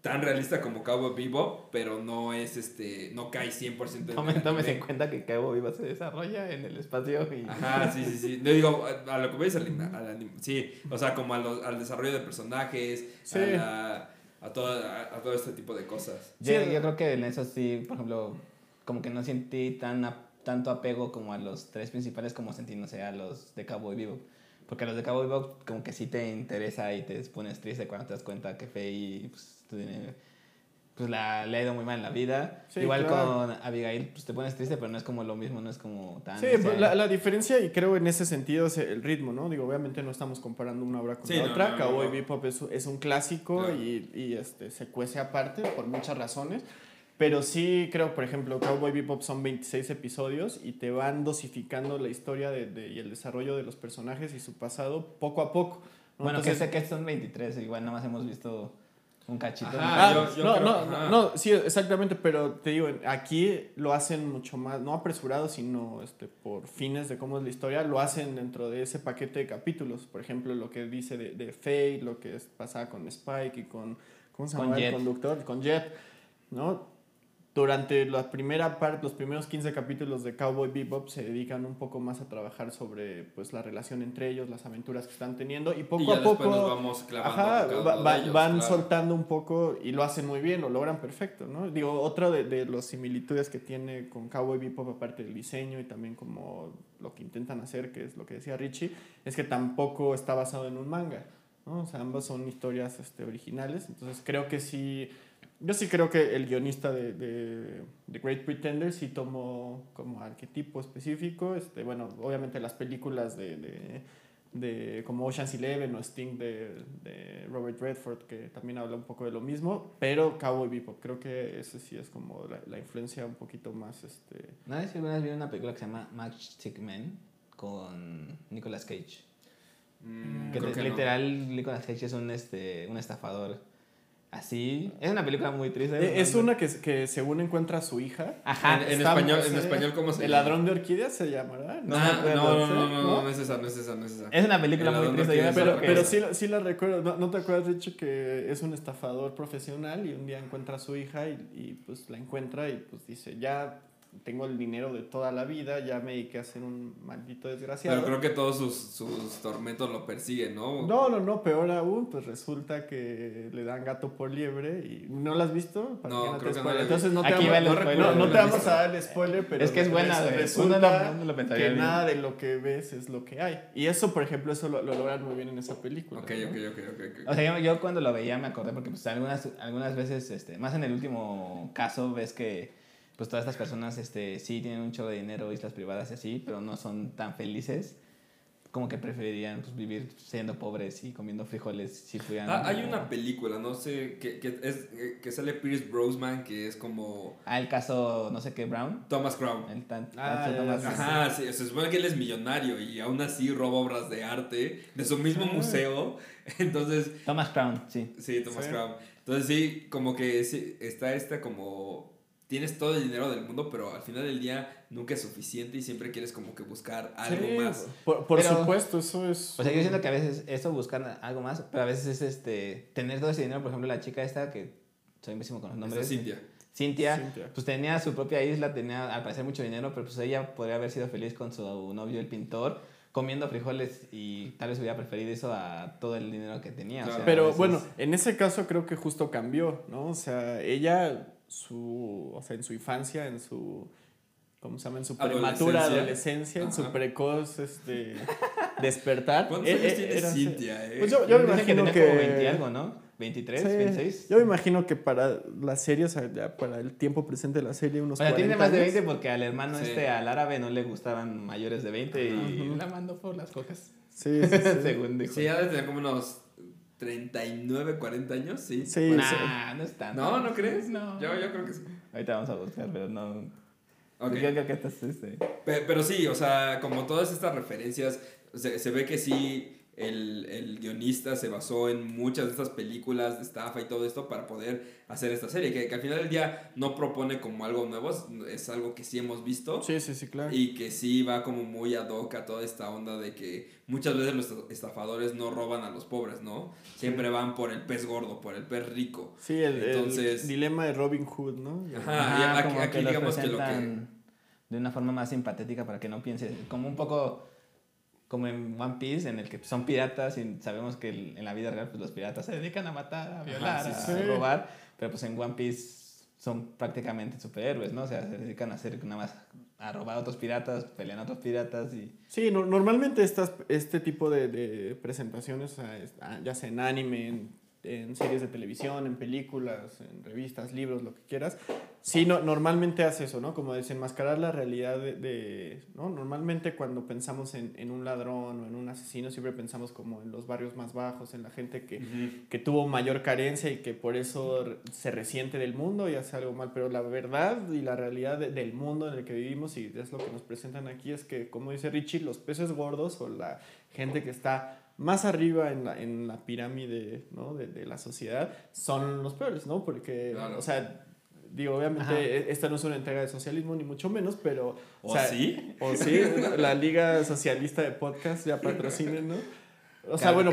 A: tan realista como Cowboy Vivo, pero no es este, no cae 100% en el
C: Tomen, tómese en cuenta que Cabo Viva se desarrolla en el espacio y...
A: Ajá, sí, sí, sí. No digo, a, a lo que ves al, al anime. Sí, o sea, como a los- al desarrollo de personajes,
B: Sí.
A: a, la- a, todo, a, a todo este tipo de cosas.
C: Yo,
B: Sí.
C: yo creo que en eso sí, por ejemplo, como que no sentí tan a- tanto apego como a los tres principales como sentí, no sé, a los de Cowboy Vivo. Porque los de Cowboy Vivo como que sí te interesa y te pones triste cuando te das cuenta que Faye pues, tiene- pues la, le ha ido muy mal en la vida.
B: Sí,
C: Igual
B: claro.
C: con Abigail, pues te pones triste, pero no es como lo mismo, no es como tan...
B: Sí,
C: o sea,
B: la, la diferencia, y creo en ese sentido, es el ritmo, ¿no? Digo, obviamente no estamos comparando una obra con
A: Sí,
B: la
A: no,
B: otra.
A: no, no,
B: Cowboy
A: no.
B: Bebop es, es un clásico
A: Claro.
B: y, y, este, se cuece aparte por muchas razones. Pero sí creo, por ejemplo, Cowboy Bebop son 26 episodios y te van dosificando la historia de, de- y el desarrollo de los personajes y su pasado poco a poco. ¿no?
C: Bueno, que
B: Entonces-
C: sé que son 23, igual nada más hemos visto un cachito.
A: Ajá,
B: Ah,
A: yo- yo
B: no,
A: creo-
B: no,
A: ajá.
B: no, sí, exactamente, pero te digo, aquí lo hacen mucho más, no apresurado, sino este, por fines de cómo es la historia, lo hacen dentro de ese paquete de capítulos. Por ejemplo, lo que dice de, de Fate, lo que es- pasaba con Spike y con, ¿cómo se
C: Con
B: llama el
C: Jet.
B: conductor? Con Jet, ¿no? Durante la primera parte, los primeros 15 capítulos de Cowboy Bebop se dedican un poco más a trabajar sobre pues, la relación entre ellos, las aventuras que están teniendo y poco
A: y
B: a poco...
A: nos vamos
B: Ajá, va- va-
A: ellos,
B: van
A: claro.
B: soltando un poco y lo hacen muy bien, lo logran perfecto, ¿no? Digo, otra de, de las similitudes que tiene con Cowboy Bebop, aparte del diseño y también como lo que intentan hacer, que es lo que decía Richie, es que tampoco está basado en un manga, ¿no? O sea, ambas son historias este, originales, entonces creo que sí... Yo sí creo que el guionista de, de, de Great Pretender sí tomó como arquetipo específico. Este, bueno, obviamente las películas de, de, de como Ocean's Eleven o Sting de, de Robert Redford, que también habla un poco de lo mismo, pero Cowboy Bebop, creo que ese sí es como la, la influencia un poquito más... Este,
C: ¿No vez vieron una película que se llama Matchstick Men con Nicolas Cage?
A: Mm,
C: Que te-
A: que no.
C: literal Nicolas Cage es un, este, un estafador. Así. Es una película muy triste.
B: Eh, es una que, que según encuentra a su hija.
C: Ajá.
A: En- en
B: Está-
A: español- en español, ¿cómo se
B: El
A: llama?
B: ladrón de orquídeas se llamará.
C: No
A: Ah,
C: me
A: no, no, no, no, no,
B: ¿No?
A: no es esa, no es esa, no es esa.
C: Es una película
A: El
C: muy triste.
B: Pero, pero sí, la- sí la recuerdo. ¿No, no te acuerdas, Richie, que es un estafador profesional y un día encuentra a su hija y, y, pues la encuentra y pues dice, ya tengo el dinero de toda la vida, ya me dediqué a ser un maldito desgraciado.
A: Pero creo que todos sus, sus tormentos lo persiguen, ¿no?
B: No, no, no, peor aún, pues resulta que le dan gato por liebre y ¿no la has visto? Para
A: No,
B: te
A: creo que no
B: Entonces no te
C: Aquí
B: vamos,
C: va el
B: no,
C: spoiler,
B: no-
A: no
B: te vamos a dar el spoiler, pero
C: Es que es buena,
B: resulta
C: no- lo
B: que
C: bien.
B: nada de lo que ves es lo que hay. Y eso, por ejemplo, eso lo, lo logran muy bien en esa película.
A: Ok,
B: ¿no?
A: ok, ok, ok. ok.
C: O sea, yo, yo cuando lo veía me acordé porque pues algunas, algunas veces, este, más en el último caso, ves que pues todas estas personas este, sí tienen un chorro de dinero, islas privadas y así, pero no son tan felices. Como que preferirían pues, vivir siendo pobres y comiendo frijoles si pudieran.
A: Ah, hay una película, no sé, que, que, es, eh, que sale Pierce Brosnan, que es como
C: Ah, el caso no sé qué Brown.
A: Thomas Crown.
C: El tan,
B: Ah,
C: tanto
B: ya,
C: Thomas-
B: ya,
A: Ajá, sí, se supone que él es millonario y aún así roba obras de arte de su mismo
B: Ah.
A: museo. Entonces,
C: Thomas Crown, sí.
A: sí, Thomas
B: Sí.
A: Crown. Entonces sí, como que sí, está esta como... Tienes todo el dinero del mundo, pero al final del día nunca es suficiente y siempre quieres como que buscar algo
B: Sí,
A: más.
B: Por, por
C: Pero-
B: supuesto, eso es.
C: O sea, yo siento que a veces eso buscar algo más, pero a veces es este tener todo ese dinero, por ejemplo, la chica esta que soy pésimo con los
A: Esta
C: nombres.
A: Cintia.
C: Cintia,
B: Cintia.
C: pues tenía su propia isla, tenía al parecer mucho dinero, pero pues ella podría haber sido feliz con su novio, el pintor, comiendo frijoles y tal vez hubiera preferido eso a todo el dinero que tenía. o sea,
B: Pero
C: veces-
B: bueno, en ese caso creo que justo cambió, ¿no? O sea, ella, su, o sea, en su infancia, en su, ¿cómo se llama? En su prematura
A: Adolescencia.
B: adolescencia, en su precoz este, despertar.
A: ¿Cuántos
B: eh,
A: años
B: eh,
A: tiene
B: era-
A: Cintia, eh?
B: Pues yo, yo me imagino que...
C: como 20 y algo, ¿no? 23,
B: Sí,
C: 26.
B: Yo me imagino que para la serie, o sea, ya para el tiempo presente de la serie, unos
C: O sea, tiene
B: 40
C: más de
B: años.
C: 20 porque al hermano
A: Sí.
C: este, al árabe, no le gustaban mayores de 20 y
B: Ujú.
C: la mandó por las cocas.
B: Sí, sí, sí.
C: Según dijo.
A: Sí, ha de tener como unos 39, 40 años, sí.
B: Sí,
A: Bueno,
B: sí.
C: Nah, no es tanto.
A: No, ¿no crees?
C: No.
A: Yo, yo creo que sí.
C: Ahorita vamos a buscar, pero no.
A: Ok.
C: Yo creo que estás este.
A: Pe- Pero, sí, o sea, como todas estas referencias, se, se ve que sí, el, el guionista se basó en muchas de estas películas de estafa y todo esto para poder hacer esta serie, que, que al final del día no propone como algo nuevo, es, es algo que sí hemos visto.
B: Sí, sí, sí, claro.
A: Y que sí va como muy ad hoc a toda esta onda de que muchas veces los estafadores no roban a los pobres, ¿no? Siempre van por el pez gordo, por el pez rico.
B: Sí, el, el
A: Entonces-
B: dilema de Robin Hood, ¿no?
A: Ajá, y aquí-
C: como
A: aquí
C: los
A: digamos que lo que-
C: De una forma más simpatética para que no pienses. Como un poco. Como en One Piece, en el que son piratas y sabemos que el- en la vida real pues, los piratas se dedican a matar, a violar,
A: sí,
C: a
B: sí.
C: robar. Pero pues en One Piece son prácticamente superhéroes, ¿no? O sea, se dedican a hacer nada más a robar a otros piratas, pelean a otros piratas y.
B: Sí, no- normalmente estas, este tipo de, de presentaciones, o sea, es- ah, ya sea en anime, en, en series de televisión, en películas, en revistas, libros, lo que quieras, sí, no, normalmente hace eso, ¿no? Como desenmascarar la realidad de, de- ¿no? Normalmente cuando pensamos en, en un ladrón o en un asesino, siempre pensamos como en los barrios más bajos, en la gente que, que tuvo mayor carencia y que por eso se resiente del mundo y hace algo mal. Pero la verdad y la realidad de- del mundo en el que vivimos y es lo que nos presentan aquí es que, como dice Richie, los peces gordos o la gente que está más arriba en la, en la pirámide ¿no? de, de la sociedad son los peores, ¿no? Porque,
A: Claro.
B: o sea, digo, obviamente
C: Ajá.
B: e- esta no es una entrega de socialismo ni mucho menos, pero...
A: ¿O
B: sea,
A: sí?
B: o sí, la Liga Socialista de Podcast ya patrocinen, ¿no? O sea, bueno,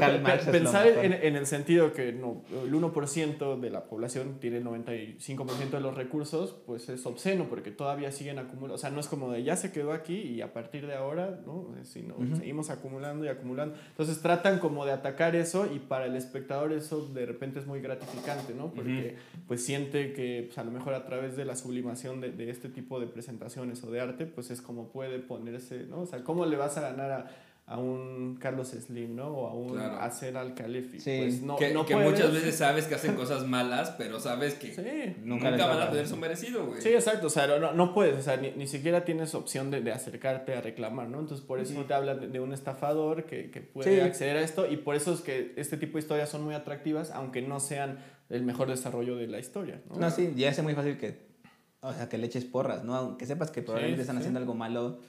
B: pensar en, en el sentido que no, el 1% de la población tiene el 95% de los recursos, pues es obsceno porque todavía siguen acumulando. O sea, no es como de ya se quedó aquí y a partir de ahora, ¿no? Sino
C: Ujú.
B: seguimos acumulando y acumulando. Entonces tratan como de atacar eso y para el espectador eso de repente es muy gratificante, ¿no? Porque pues siente que pues, a lo mejor a través de la sublimación de, de este tipo de presentaciones o de arte, pues es como puede ponerse, ¿no? O sea, ¿cómo le vas a ganar a, a un Carlos Slim, ¿no? O a un
A: Claro.
B: Hacer al Calefi.
C: Sí.
B: Pues no,
A: que
B: no
A: que
B: puedes.
A: muchas veces sabes que hacen cosas malas, pero sabes que
B: Sí.
A: nunca, van a tener su merecido, güey.
B: Sí, exacto, o sea, no, no puedes, o sea, ni, ni siquiera tienes opción de, de acercarte a reclamar, ¿no? Entonces, por eso te hablan de, de un estafador que, que puede
C: Sí.
B: acceder a esto y por eso es que este tipo de historias son muy atractivas, aunque no sean el mejor desarrollo de la historia, ¿no?
C: No, sí, ya es muy fácil que, o sea, que le eches porras, ¿no? Aunque sepas que probablemente
B: Sí,
C: están
B: sí.
C: haciendo algo malo,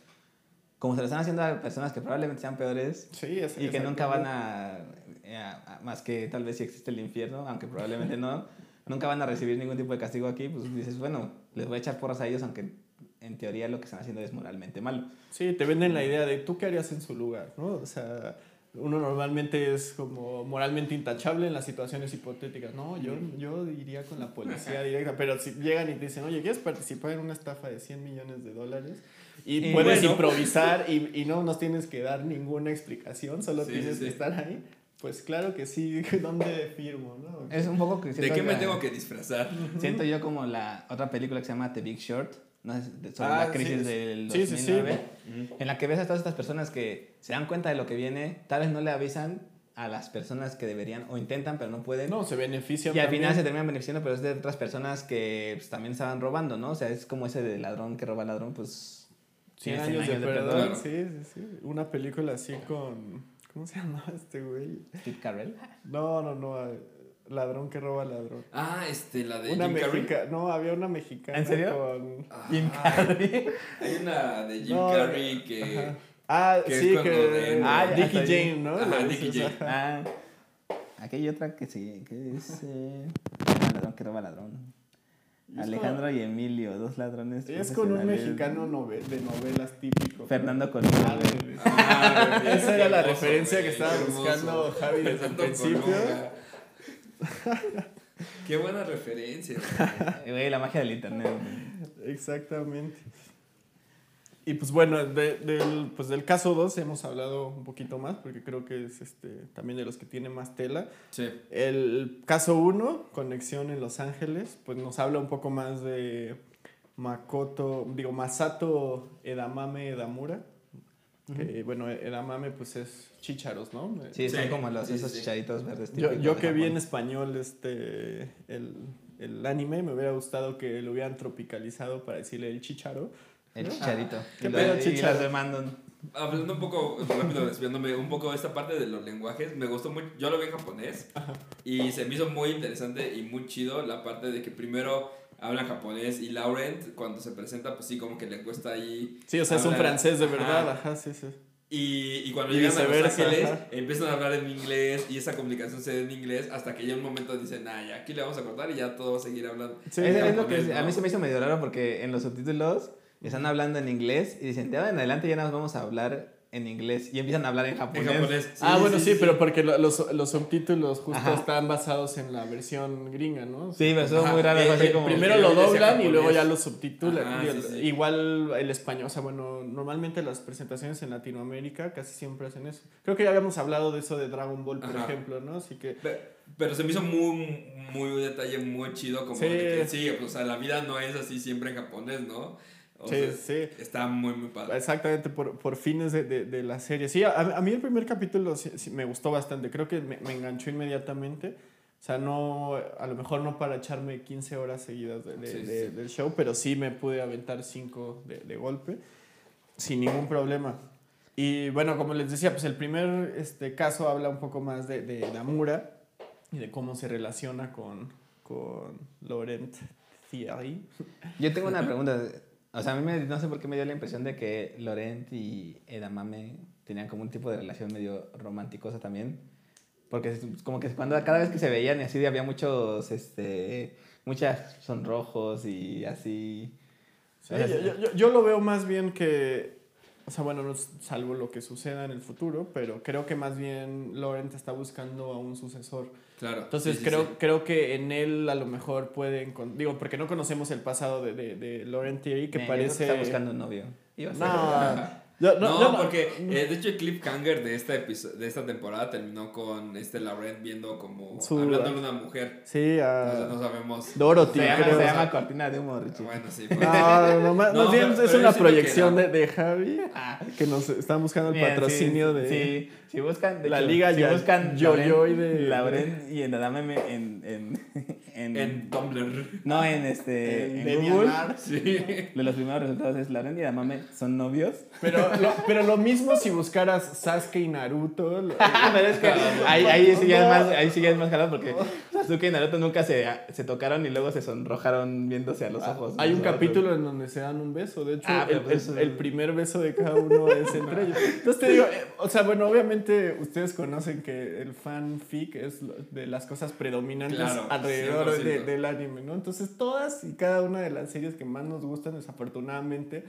C: como se lo están haciendo a personas que probablemente sean peores
B: Sí, es,
C: y que nunca van a, a- a- más que tal vez si existe el infierno, aunque probablemente no, nunca van a recibir ningún tipo de castigo aquí, pues dices, bueno, les voy a echar porras a ellos, aunque en teoría lo que están haciendo es moralmente malo.
B: Sí, te venden la idea de tú qué harías en su lugar, ¿no? O sea, uno normalmente es como moralmente intachable en las situaciones hipotéticas. No, yo, yo iría con la policía directa, pero si llegan y te dicen, oye, ¿quieres participar en una estafa de 100 millones de dólares? Y
C: Y
B: puedes
A: bueno.
B: improvisar y, y no nos tienes que dar ninguna explicación, solo
A: Sí,
B: tienes
A: sí,
B: que estar ahí. Pues claro que sí, ¿dónde firmo? ¿no?
C: Es un poco que
A: ¿De
C: siento
A: qué me
C: la-
A: tengo que disfrazar?
C: Siento yo como la otra película que se llama The Big Short, ¿no? Sobre
B: Ah,
C: la crisis
B: sí,
C: del
B: sí, sí, sí.
C: 2009, en la que ves a todas estas personas que se dan cuenta de lo que viene, tal vez no le avisan a las personas que deberían o intentan pero no pueden.
B: No, se benefician
C: y al final se
B: también.
C: terminan beneficiando, pero es de otras personas que pues, también estaban robando, ¿no? O sea, es como ese de ladrón que roba al ladrón, pues...
B: 100
C: tiene
B: años, de, perdón.
A: Claro.
B: Sí, sí, sí. Una película así con... ¿Cómo se llamaba este güey?
C: Steve Carell.
B: No, no, no. eh, Ladrón que roba ladrón.
A: Ah, este, la de
B: Una
A: Jim Carrey.
B: No, había una mexicana.
C: ¿En serio?
B: Con...
A: Ah,
C: Jim Carrey.
A: Hay una de Jim
B: No,
A: Carrey que...
B: Ajá. Ah,
A: que es
B: sí, que.
A: de-
B: Ah,
C: Ah,
B: Dickie. Jane, ¿no?
A: Ajá, Dickie Jane.
C: Ah, aquí hay otra que sí, que es... Eh, ladrón que roba ladrón. Alejandro y Emilio, dos ladrones.
B: Es con un mexicano nove- de novelas típico.
C: Fernando Colón.
B: Ah.
A: Ah,
B: Esa era la
A: hermoso,
B: referencia que estaba
A: hermoso.
B: buscando Javi desde el principio.
A: Qué buena referencia. güey.
C: Güey, la magia del internet. güey.
B: Exactamente. Y pues bueno, de- del, pues del caso 2 hemos hablado un poquito más, porque creo que es este, también de los que tiene más tela.
A: Sí.
B: El caso 1, conexión en Los Ángeles, pues nos habla un poco más de Makoto, digo, Masato Edamame Edamura. Que, bueno, edamame pues es chícharos, ¿no?
C: Sí,
A: Sí,
C: son como los, esos
A: sí.
C: chicharitos verdes.
B: Yo, yo que vi en español este el, el anime, me hubiera gustado que lo hubieran tropicalizado para decirle el chicharo.
C: El chicharito.
B: ¿Qué
C: y,
B: pedo,
C: las- y las demandan.
A: Hablando un poco, rápido, desviándome un poco de esta parte de los lenguajes, me gustó mucho, yo lo vi en japonés y se me hizo muy interesante y muy chido la parte de que primero habla japonés y Laurent cuando se presenta pues sí como que le cuesta ahí
B: Sí, o sea, es un
A: hablar-
B: francés de
A: Ajá.
B: verdad, ajá, sí, sí.
A: Y, y cuando
B: Y
A: llegan a Los Ángeles
B: ajá.
A: empiezan a hablar en inglés y esa comunicación se da en inglés hasta que ya un momento dicen, nah, ya aquí le vamos a cortar y ya todo va a seguir hablando.
B: Sí,
C: es, es lo
A: japonés,
C: que a
A: ¿no?
C: mí se me hizo medio raro porque en los subtítulos están hablando en inglés y dicen, de ahora en adelante ya nos vamos a hablar en inglés y empiezan a hablar en
A: En
C: japonés.
B: ah, bueno, sí, pero porque lo- los, los subtítulos justo
C: Ajá.
B: están basados en la versión gringa, ¿no?
C: Sí, pero estuvo
A: Ajá,
C: muy raro.
A: eh,
C: así
A: eh,
C: como...
B: Primero lo doblan y luego ya lo subtitulan.
A: Ajá,
B: Y
A: sí,
B: el-
A: sí.
B: Igual el español, o sea, bueno, normalmente las presentaciones en Latinoamérica casi siempre hacen eso. Creo que ya habíamos hablado de eso de Dragon Ball, por
A: Ajá.
B: ejemplo, ¿no? Así que...
A: Pe- Pero se me hizo muy, muy un detalle muy chido, como
B: Sí.
A: de que sí, o sea, la vida no es así siempre en japonés, ¿no? O
B: Sí,
A: sea,
B: sí.
A: Está muy, muy padre.
B: Exactamente, por, por fines de, de, de la serie. Sí, a, a mí el primer capítulo sí- sí me gustó bastante. Creo que me, me enganchó inmediatamente. O sea, no, a lo mejor no para echarme 15 horas seguidas de, de-
A: Sí,
B: de-
A: sí.
B: del show, pero sí me pude aventar 5 de, de golpe sin ningún problema. Y bueno, como les decía, pues el primer este, caso habla un poco más de, de Namura y de cómo se relaciona con, con Laurent Thierry.
C: Yo tengo una pregunta. O sea, a mí me, no sé por qué me dio la impresión de que Laurent y Edamame tenían como un tipo de relación medio románticosa también. Porque es como que cuando cada vez que se veían y así había muchos, este, muchos sonrojos y así.
B: Sí,
C: O sea,
B: yo, yo- yo- lo veo más bien que, o sea, bueno, no salvo lo que suceda en el futuro, pero creo que más bien Laurent está buscando a un sucesor.
A: Claro.
B: Entonces
A: sí,
B: creo,
A: sí.
B: creo que en él a lo mejor pueden, con- digo, porque no conocemos el pasado de, de, de Laurent Thierry, que
C: Eh, yo creo
B: parece...
C: Está buscando un novio. Iba a ser-
B: No, yo-
A: No,
B: no, no-
A: porque eh, de hecho el cliffhanger de esta, de esta temporada terminó con este Laurent viendo como
B: Su-
A: hablando de una mujer.
B: Sí,
A: Entonces
B: a
A: no sabemos.
B: Dorothy,
C: Se llama,
B: creo.
C: se llama cortina de humo, Richie.
A: Bueno, sí. pues.
B: No, no, no, más,
A: No,
B: más bien
A: pero-
B: es
A: pero
B: una
A: que
B: proyección de, de Javi que nos están buscando el patrocinio
C: sí,
B: de...
C: Sí, si buscan. de
B: La
C: hecho,
B: liga
C: si
B: ya-
C: buscan
B: yo-yo y
C: Laurent-
B: de-
C: Laurent y en Adame en. en, en,
A: En Tumblr.
C: no, en este.
B: En
C: En,
B: DeviantArt.
C: Google.
A: Sí.
C: De los primeros resultados es Laurent y Adamame son novios.
B: Pero lo, pero lo mismo si buscaras Sasuke y Naruto. lo-
C: Pero es que ahí, ahí, sí ya es más, ahí sí ya es más jalado porque Sasuke y Naruto nunca se, se tocaron y luego se sonrojaron viéndose a los ojos.
B: Hay un capítulo en donde se dan un beso. De hecho,
C: Ah,
B: el, el-
C: eso-
B: el primer beso de cada uno es entre ellos. Entonces te digo, eh, o sea, bueno, obviamente ustedes conocen que el fanfic es de las cosas predominantes
A: Claro,
B: alrededor de-
A: 100%.
B: del anime, ¿no? Entonces todas y cada una de las series que más nos gustan, desafortunadamente,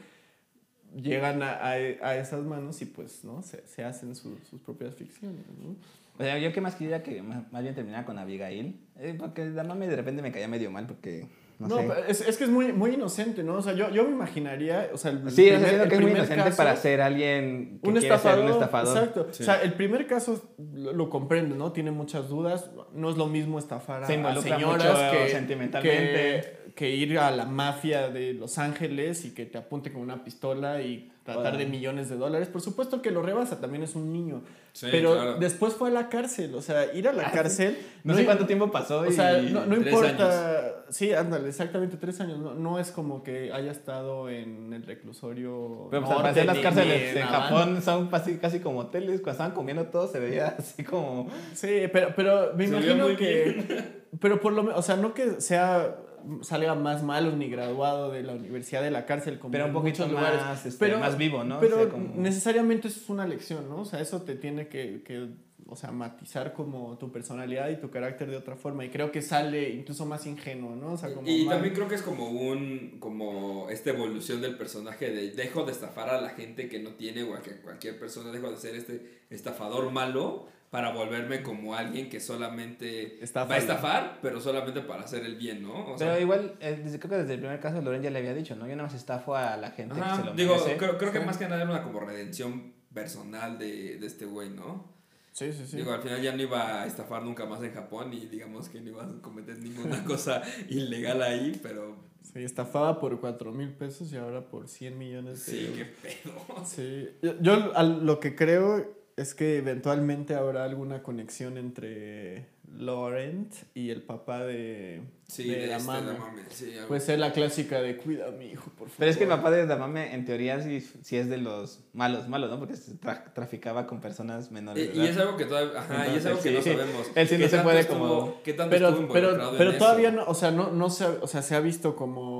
B: llegan a, a- a esas manos y pues, ¿no? Se, se hacen su- sus propias ficciones, ¿no?
C: O sea, yo que más quería que más bien terminara con Abigail. Eh, porque Adamame de repente me caía medio mal porque. No,
B: No,
C: sé.
B: es, es que es muy, muy inocente, ¿no? O sea, yo, yo me imaginaría, o sea, el,
C: Sí, siento
B: el
C: que es muy
B: primer
C: inocente
B: caso-
C: para ser alguien que
B: un
C: quiere
B: estafador,
C: ser un estafador.
B: Exacto.
A: Sí.
B: O sea, el primer caso lo, lo comprendo, ¿no? Tiene muchas dudas. No es lo mismo estafar a,
C: Se
B: a señoras
C: mucho
B: que,
C: sentimentalmente.
B: que, que ir a la mafia de Los Ángeles y que te apunte con una pistola y tratar de millones de dólares. Por supuesto que lo rebasa, también es un niño.
A: Sí,
B: pero
A: claro.
B: después fue a la cárcel. O sea, ir a la
C: Ah,
B: cárcel.
C: No sé cuánto tiempo pasó.
B: O sea, no, no
A: tres
B: importa. Sí, ándale, exactamente tres años. No, no es como que haya estado en el reclusorio.
C: Pero pues,
B: norte,
C: parecer las
B: ni-
C: cárceles
B: en.
C: Japón son casi, casi como hoteles. Cuando estaban comiendo todo se veía así como...
B: Sí, pero, pero me
A: Se
B: imagino que. Pero por lo menos, o sea, no que sea salga más malo ni graduado de la universidad de la cárcel como
C: Pero un poquito
B: muchos lugares.
C: más, este, más vivo, ¿no? O
B: Pero
C: sea, como-
B: necesariamente eso es una lección, ¿no? O sea, eso te tiene que, que, o sea, matizar como tu personalidad y tu carácter de otra forma. Y creo que sale incluso más ingenuo, ¿no? O sea, como
A: Y
B: más-
A: también creo que es como un como esta evolución del personaje de dejo de estafar a la gente que no tiene o a que cualquier persona dejo de ser este estafador malo para volverme como alguien que solamente
B: Estafa.
A: va a estafar, pero solamente para hacer el bien, ¿no? O sea,
C: Pero igual, eh, desde- creo que desde el primer caso Loren ya le había dicho, ¿no? Yo nada más estafo a la gente que
A: ajá,
C: se lo
A: digo,
C: merece.
A: creo, creo que
B: Sí.
A: más que nada era una como redención personal de, de este güey, ¿no?
B: Sí, sí, sí.
A: Digo, al final ya no iba a estafar nunca más en Japón y digamos que no iba a cometer ninguna cosa ilegal ahí, pero
B: Sí, estafaba por 4 mil pesos y ahora por 100 millones de
A: Sí,
B: euros.
A: qué pedo.
B: Sí, yo, yo al- lo que creo es que eventualmente habrá alguna conexión entre Laurent y el papá de,
A: Sí,
B: de
A: de este,
B: Damame.
A: Damame, sí, algo.
B: Pues es la clásica de cuida a mi hijo, por favor.
C: Pero es que el papá de Damame, en teoría, sí, sí es de los malos, malos, ¿no? Porque se tra- traficaba con personas menores.
A: Y,
C: de
A: y
C: edad.
A: es algo que todavía, ajá, y es algo que
C: sí,
A: no sabemos.
C: Él sí no
A: ¿Qué
C: se
A: tanto
C: puede
A: estuvo-
C: como-
A: ¿Qué tanto estuvo
B: Pero,
A: involucrado
B: pero, pero
A: en
B: todavía
A: eso?
B: no, o sea, no, no se, ha- o sea, se ha visto como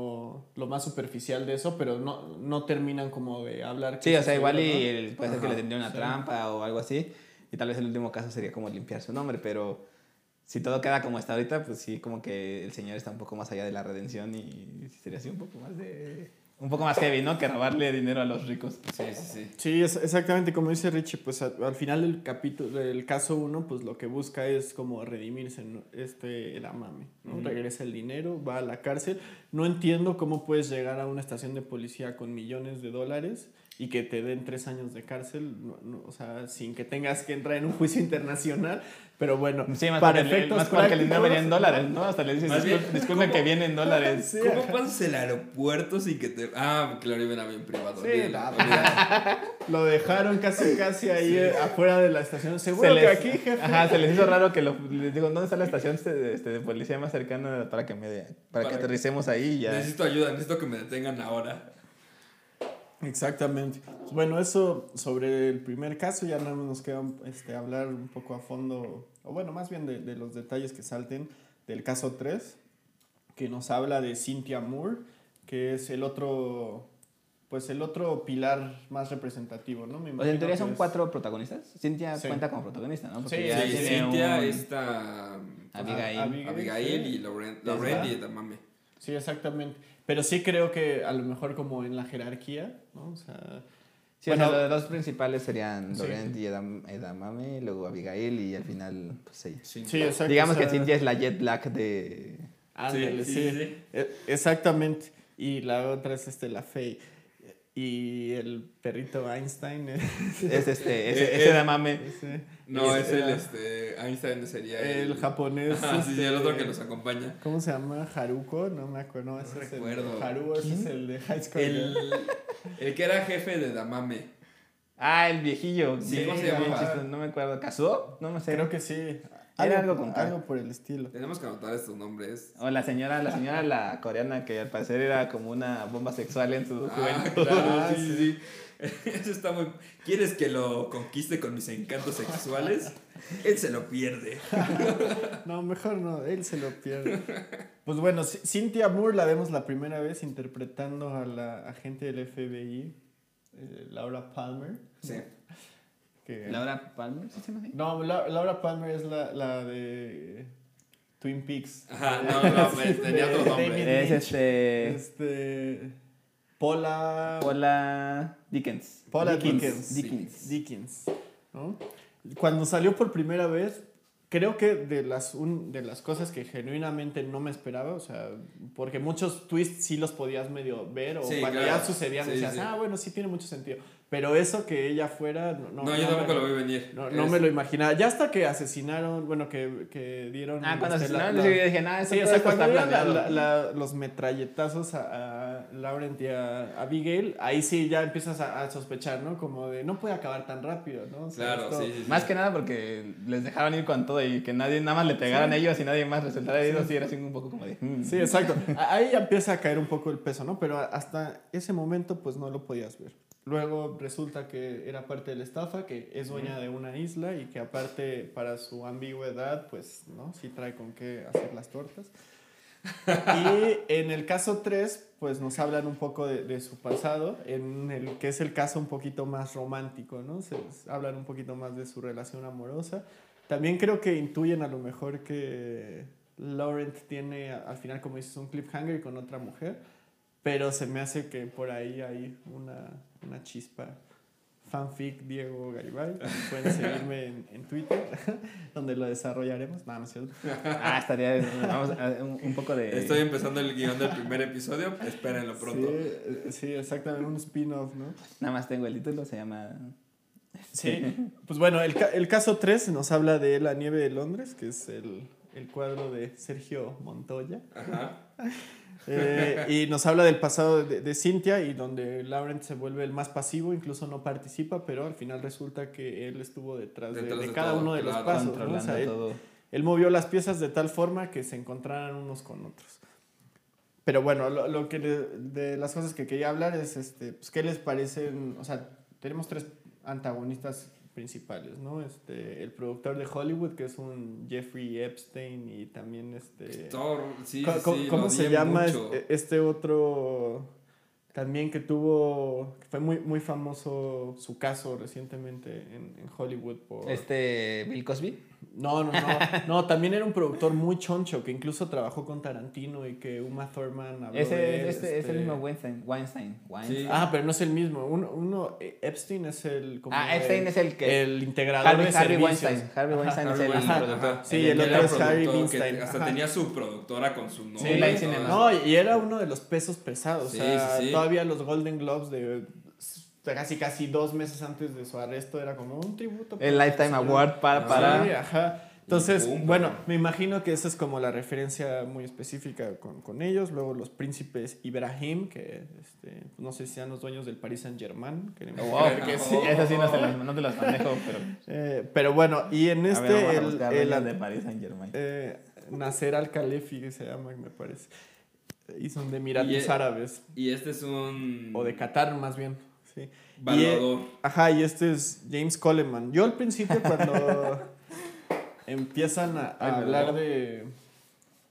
B: lo más superficial de eso, pero no, no terminan como de hablar.
C: Sí, o sea, igual y el- puede ser que le tendría una
B: sí.
C: trampa o algo así. Y tal vez el último caso sería como limpiar su nombre, pero si todo queda como está ahorita, pues sí, como que el señor está un poco más allá de la redención y sería así un poco más de... Un poco más heavy, ¿no? Que robarle dinero a los ricos.
A: Sí, sí, sí.
B: Sí, es, exactamente como dice Richie, pues a- al final del capítulo, del caso 1, pues lo que busca es como redimirse, ¿no? este era mame, ¿no?
A: Ujú.
B: Regresa el dinero, va a la cárcel. No entiendo cómo puedes llegar a una estación de policía con millones de dólares y que te den tres años de cárcel, no- no, o sea, sin que tengas que entrar en un juicio internacional, pero bueno,
C: Sí, más
B: para
C: el-
B: efectos
C: más porque el dinero
B: prácticos-
C: venía en dólares, ¿no? Hasta le
A: bien,
C: "Discul- disculpen que viene en dólares.
B: Sí,
A: ¿Cómo pasas el aeropuerto sin que te... Ah, claro, iba en avión privado.
B: Sí,
A: olvídalo.
B: Lo dejaron casi casi ahí eh, afuera de la estación. Seguro
C: Se
B: que
C: les-
B: aquí, jefe.
C: Ajá, se les hizo raro que lo, les digo, ¿dónde está la estación este, este, de policía más cercana para que me para, que
A: Para-
C: aterricemos ahí ya?
A: Necesito ayuda, necesito que me detengan ahora.
B: Exactamente. Pues Bueno, eso sobre el primer caso, ya nada más nos queda este, hablar un poco a fondo, o bueno, más bien de, de los detalles que salten del caso 3, que nos habla de Cynthia Moore, que es el otro, pues el otro pilar más representativo, ¿no? Me
C: O sea, en teoría son
B: es-
C: cuatro protagonistas. Cintia
B: Sí.
C: cuenta como protagonista, ¿no? Porque
B: Sí,
A: Sí,
C: tiene
A: Cintia,
C: un-
A: esta...
C: Abigail.
B: Abigail,
A: Abigail
B: sí.
A: y Laurent,
B: Ajá.
A: Laurent y Damame.
B: Sí, exactamente. Pero sí creo que a lo mejor como en la jerarquía, ¿no? O sea,
C: Sí, o
B: Bueno,
C: sea, los dos principales serían
B: Sí.
C: Laurent y Edam- Edamame, luego Abigail y al final, pues ella.
A: Sí.
B: sí, exacto.
C: Digamos
B: o sea,
C: que Cintia es la jet lag de...
B: Ándale,
A: Sí,
B: sí,
A: sí, sí.
B: E- Exactamente. Y la otra es este, la Faye. Y el perrito Einstein.
C: Es este, ese,
A: Eh,
C: ese
A: eh,
B: ese,
A: No, es el,
B: era
A: este, Einstein sería
B: el japonés.
A: Ah, sí, sí, el
B: este,
A: otro que los acompaña.
B: ¿Cómo se llama? Haruko, no me acuerdo. No, ese
A: No
B: es el
A: recuerdo.
B: Haru, ese es el de High School.
A: El, el que era jefe de Damame.
C: Ah, el viejillo.
A: Sí,
C: Sí,
A: ¿cómo se
C: chistoso, No me acuerdo. ¿Kazuo? No me sé.
B: Creo que sí.
C: Era
B: Algo,
C: algo con K.
B: algo por el estilo.
A: Tenemos que anotar estos nombres.
C: O la señora, la señora la coreana que al parecer era como una bomba sexual en su
A: Ah,
C: juventud.
A: claro,
B: Ah,
A: sí, sí, sí. Eso está muy... ¿Quieres que lo conquiste con mis encantos sexuales? Él se lo pierde.
B: No, mejor no, él se lo pierde. Pues bueno, Cynthia Moore la vemos la primera vez interpretando a la agente del FBI, eh, Laura Palmer.
A: Sí.
B: Que-
C: Laura Palmer, ¿sí se llama así?
B: No, La- Laura Palmer es la, la de Twin Peaks.
A: Ajá, no, no, pues, tenía otro nombre.
C: Es este...
B: Este. Paula.
C: Paula Dickens.
B: Paula
A: Dickens.
B: Dickens.
C: Dickens.
B: Dickens. ¿no? Cuando salió por primera vez, creo que de las, un- de las cosas que genuinamente no me esperaba, o sea, porque muchos twists sí los podías medio ver, o
A: Sí,
B: cuando
A: claro.
B: ya sucedían
A: Sí,
B: decías,
A: sí.
B: ah, bueno, sí tiene mucho sentido. Pero eso que ella fuera, no,
A: No, yo tampoco lo vi venir.
B: no, no me lo imaginaba. Ya hasta que asesinaron, bueno, que, que dieron.
C: Ah, cuando
B: este, la-
C: asesinaron,
B: la-
C: yo dije, nada, eso
B: Sí, o sea, cuando dieron la- la- la- los metralletazos a, a Laurent y a Abigail, ahí sí ya empiezas a, a sospechar, ¿no? Como de, no puede acabar tan rápido, ¿no? O sea,
A: Claro,
B: esto-
A: sí, sí, sí.
C: Más que nada porque les dejaron ir con todo y que nadie nada más le pegaran a ellos y nadie más resultara herido, sí. era así un poco como de... mm.
B: Sí, exacto. A- Ahí ya empieza a caer un poco el peso, ¿no? Pero hasta ese momento, pues no lo podías ver. Luego resulta que era parte de la estafa, que es dueña de una isla y que aparte para su ambigüedad, pues, ¿no? Sí trae con qué hacer las tortas. Y en el caso 3, pues nos hablan un poco de, de su pasado, en el que es el caso un poquito más romántico, ¿no? Se, hablan un poquito más de su relación amorosa. También creo que intuyen a lo mejor que Laurent tiene al final, como dices, un cliffhanger con otra mujer, pero se me hace que por ahí hay una, una chispa. Fanfic Diego Garibay. Pueden seguirme en, en Twitter, donde lo desarrollaremos. No, no es cierto.
C: Ah, estaría... Vamos a un, un poco de...
A: Estoy empezando el guion del primer episodio. Espérenlo pronto.
B: Sí, sí, exactamente, un spin-off, ¿no?
C: Nada más tengo el título, se llama...
B: Sí. Pues bueno, el, ca- el caso 3 nos habla de La Nieve de Londres, que es el, el cuadro de Sergio Montoya.
A: Ajá.
B: Eh, y nos habla del pasado de, de Cynthia y donde Laurent se vuelve el más pasivo, incluso no participa, pero al final resulta que él estuvo detrás, de-
A: Detrás
B: de,
A: de
B: cada
A: todo,
B: uno de
A: claro.
B: los pasos. ¿no? O sea, él, él movió las piezas de tal forma que se encontraran unos con otros. Pero bueno, lo, lo que le- de las cosas que quería hablar es, este, pues, ¿qué les parecen? O sea, tenemos tres antagonistas principales, ¿no? Este, el productor de Hollywood, que es un Jeffrey Epstein, y también este...
A: Thor, sí,
B: ¿Cómo, se llama
A: mucho.
B: este, este otro también que tuvo, que fue muy, muy famoso su caso recientemente en, en Hollywood por...
C: Este, Bill Cosby.
B: No, no, no, no, también era un productor muy choncho que incluso trabajó con Tarantino y que Uma Thurman habló de
C: Ese
B: él,
C: es, este, es el
B: este-
C: mismo Weinstein. Weinstein. Weinstein.
A: Sí.
B: Ah, pero no es el mismo. Uno, uno eh, Epstein es el... como
C: Ah, Epstein
B: el,
C: es el que-
B: El integrador
C: Harvey,
B: de
C: Harvey
B: servicios.
C: Weinstein. Harvey
B: Ajá.
C: Weinstein es
A: Harvey
C: el productor.
A: ajá.
B: Sí,
A: El
B: otro es Harvey Weinstein,
A: Hasta
B: ajá.
A: tenía su productora con su nombre.
C: Sí, la
A: y.
B: No, y era uno de los pesos pesados.
A: Sí,
B: o sea,
A: sí, sí.
B: Todavía los Golden Globes de casi casi dos meses antes de su arresto era como un tributo.
C: El Lifetime Award para... Para
B: Sí, ajá. Entonces, bueno, me imagino que esa es como la referencia muy específica con, con ellos. Luego los príncipes Ibrahim, que este, no sé si sean los dueños del Paris Saint Germain. Queremos
C: Wow.
B: que sí.
C: Eso sí no, se los, no te los manejo, pero...
B: Eh, pero bueno, y en
C: a
B: este,
C: ver, vamos a
B: el, el-
C: dueños de Paris Saint Germain.
B: eh, Nasser Al-Khalefi, que se llama, me parece. Y son de Emiratos
A: Y, eh,
B: Árabes.
A: Y este es un.
B: O de Qatar, más bien. Sí. Y,
A: Valuador.
B: eh, ajá, y este es James Coleman. Yo al principio cuando empiezan a, hablar de...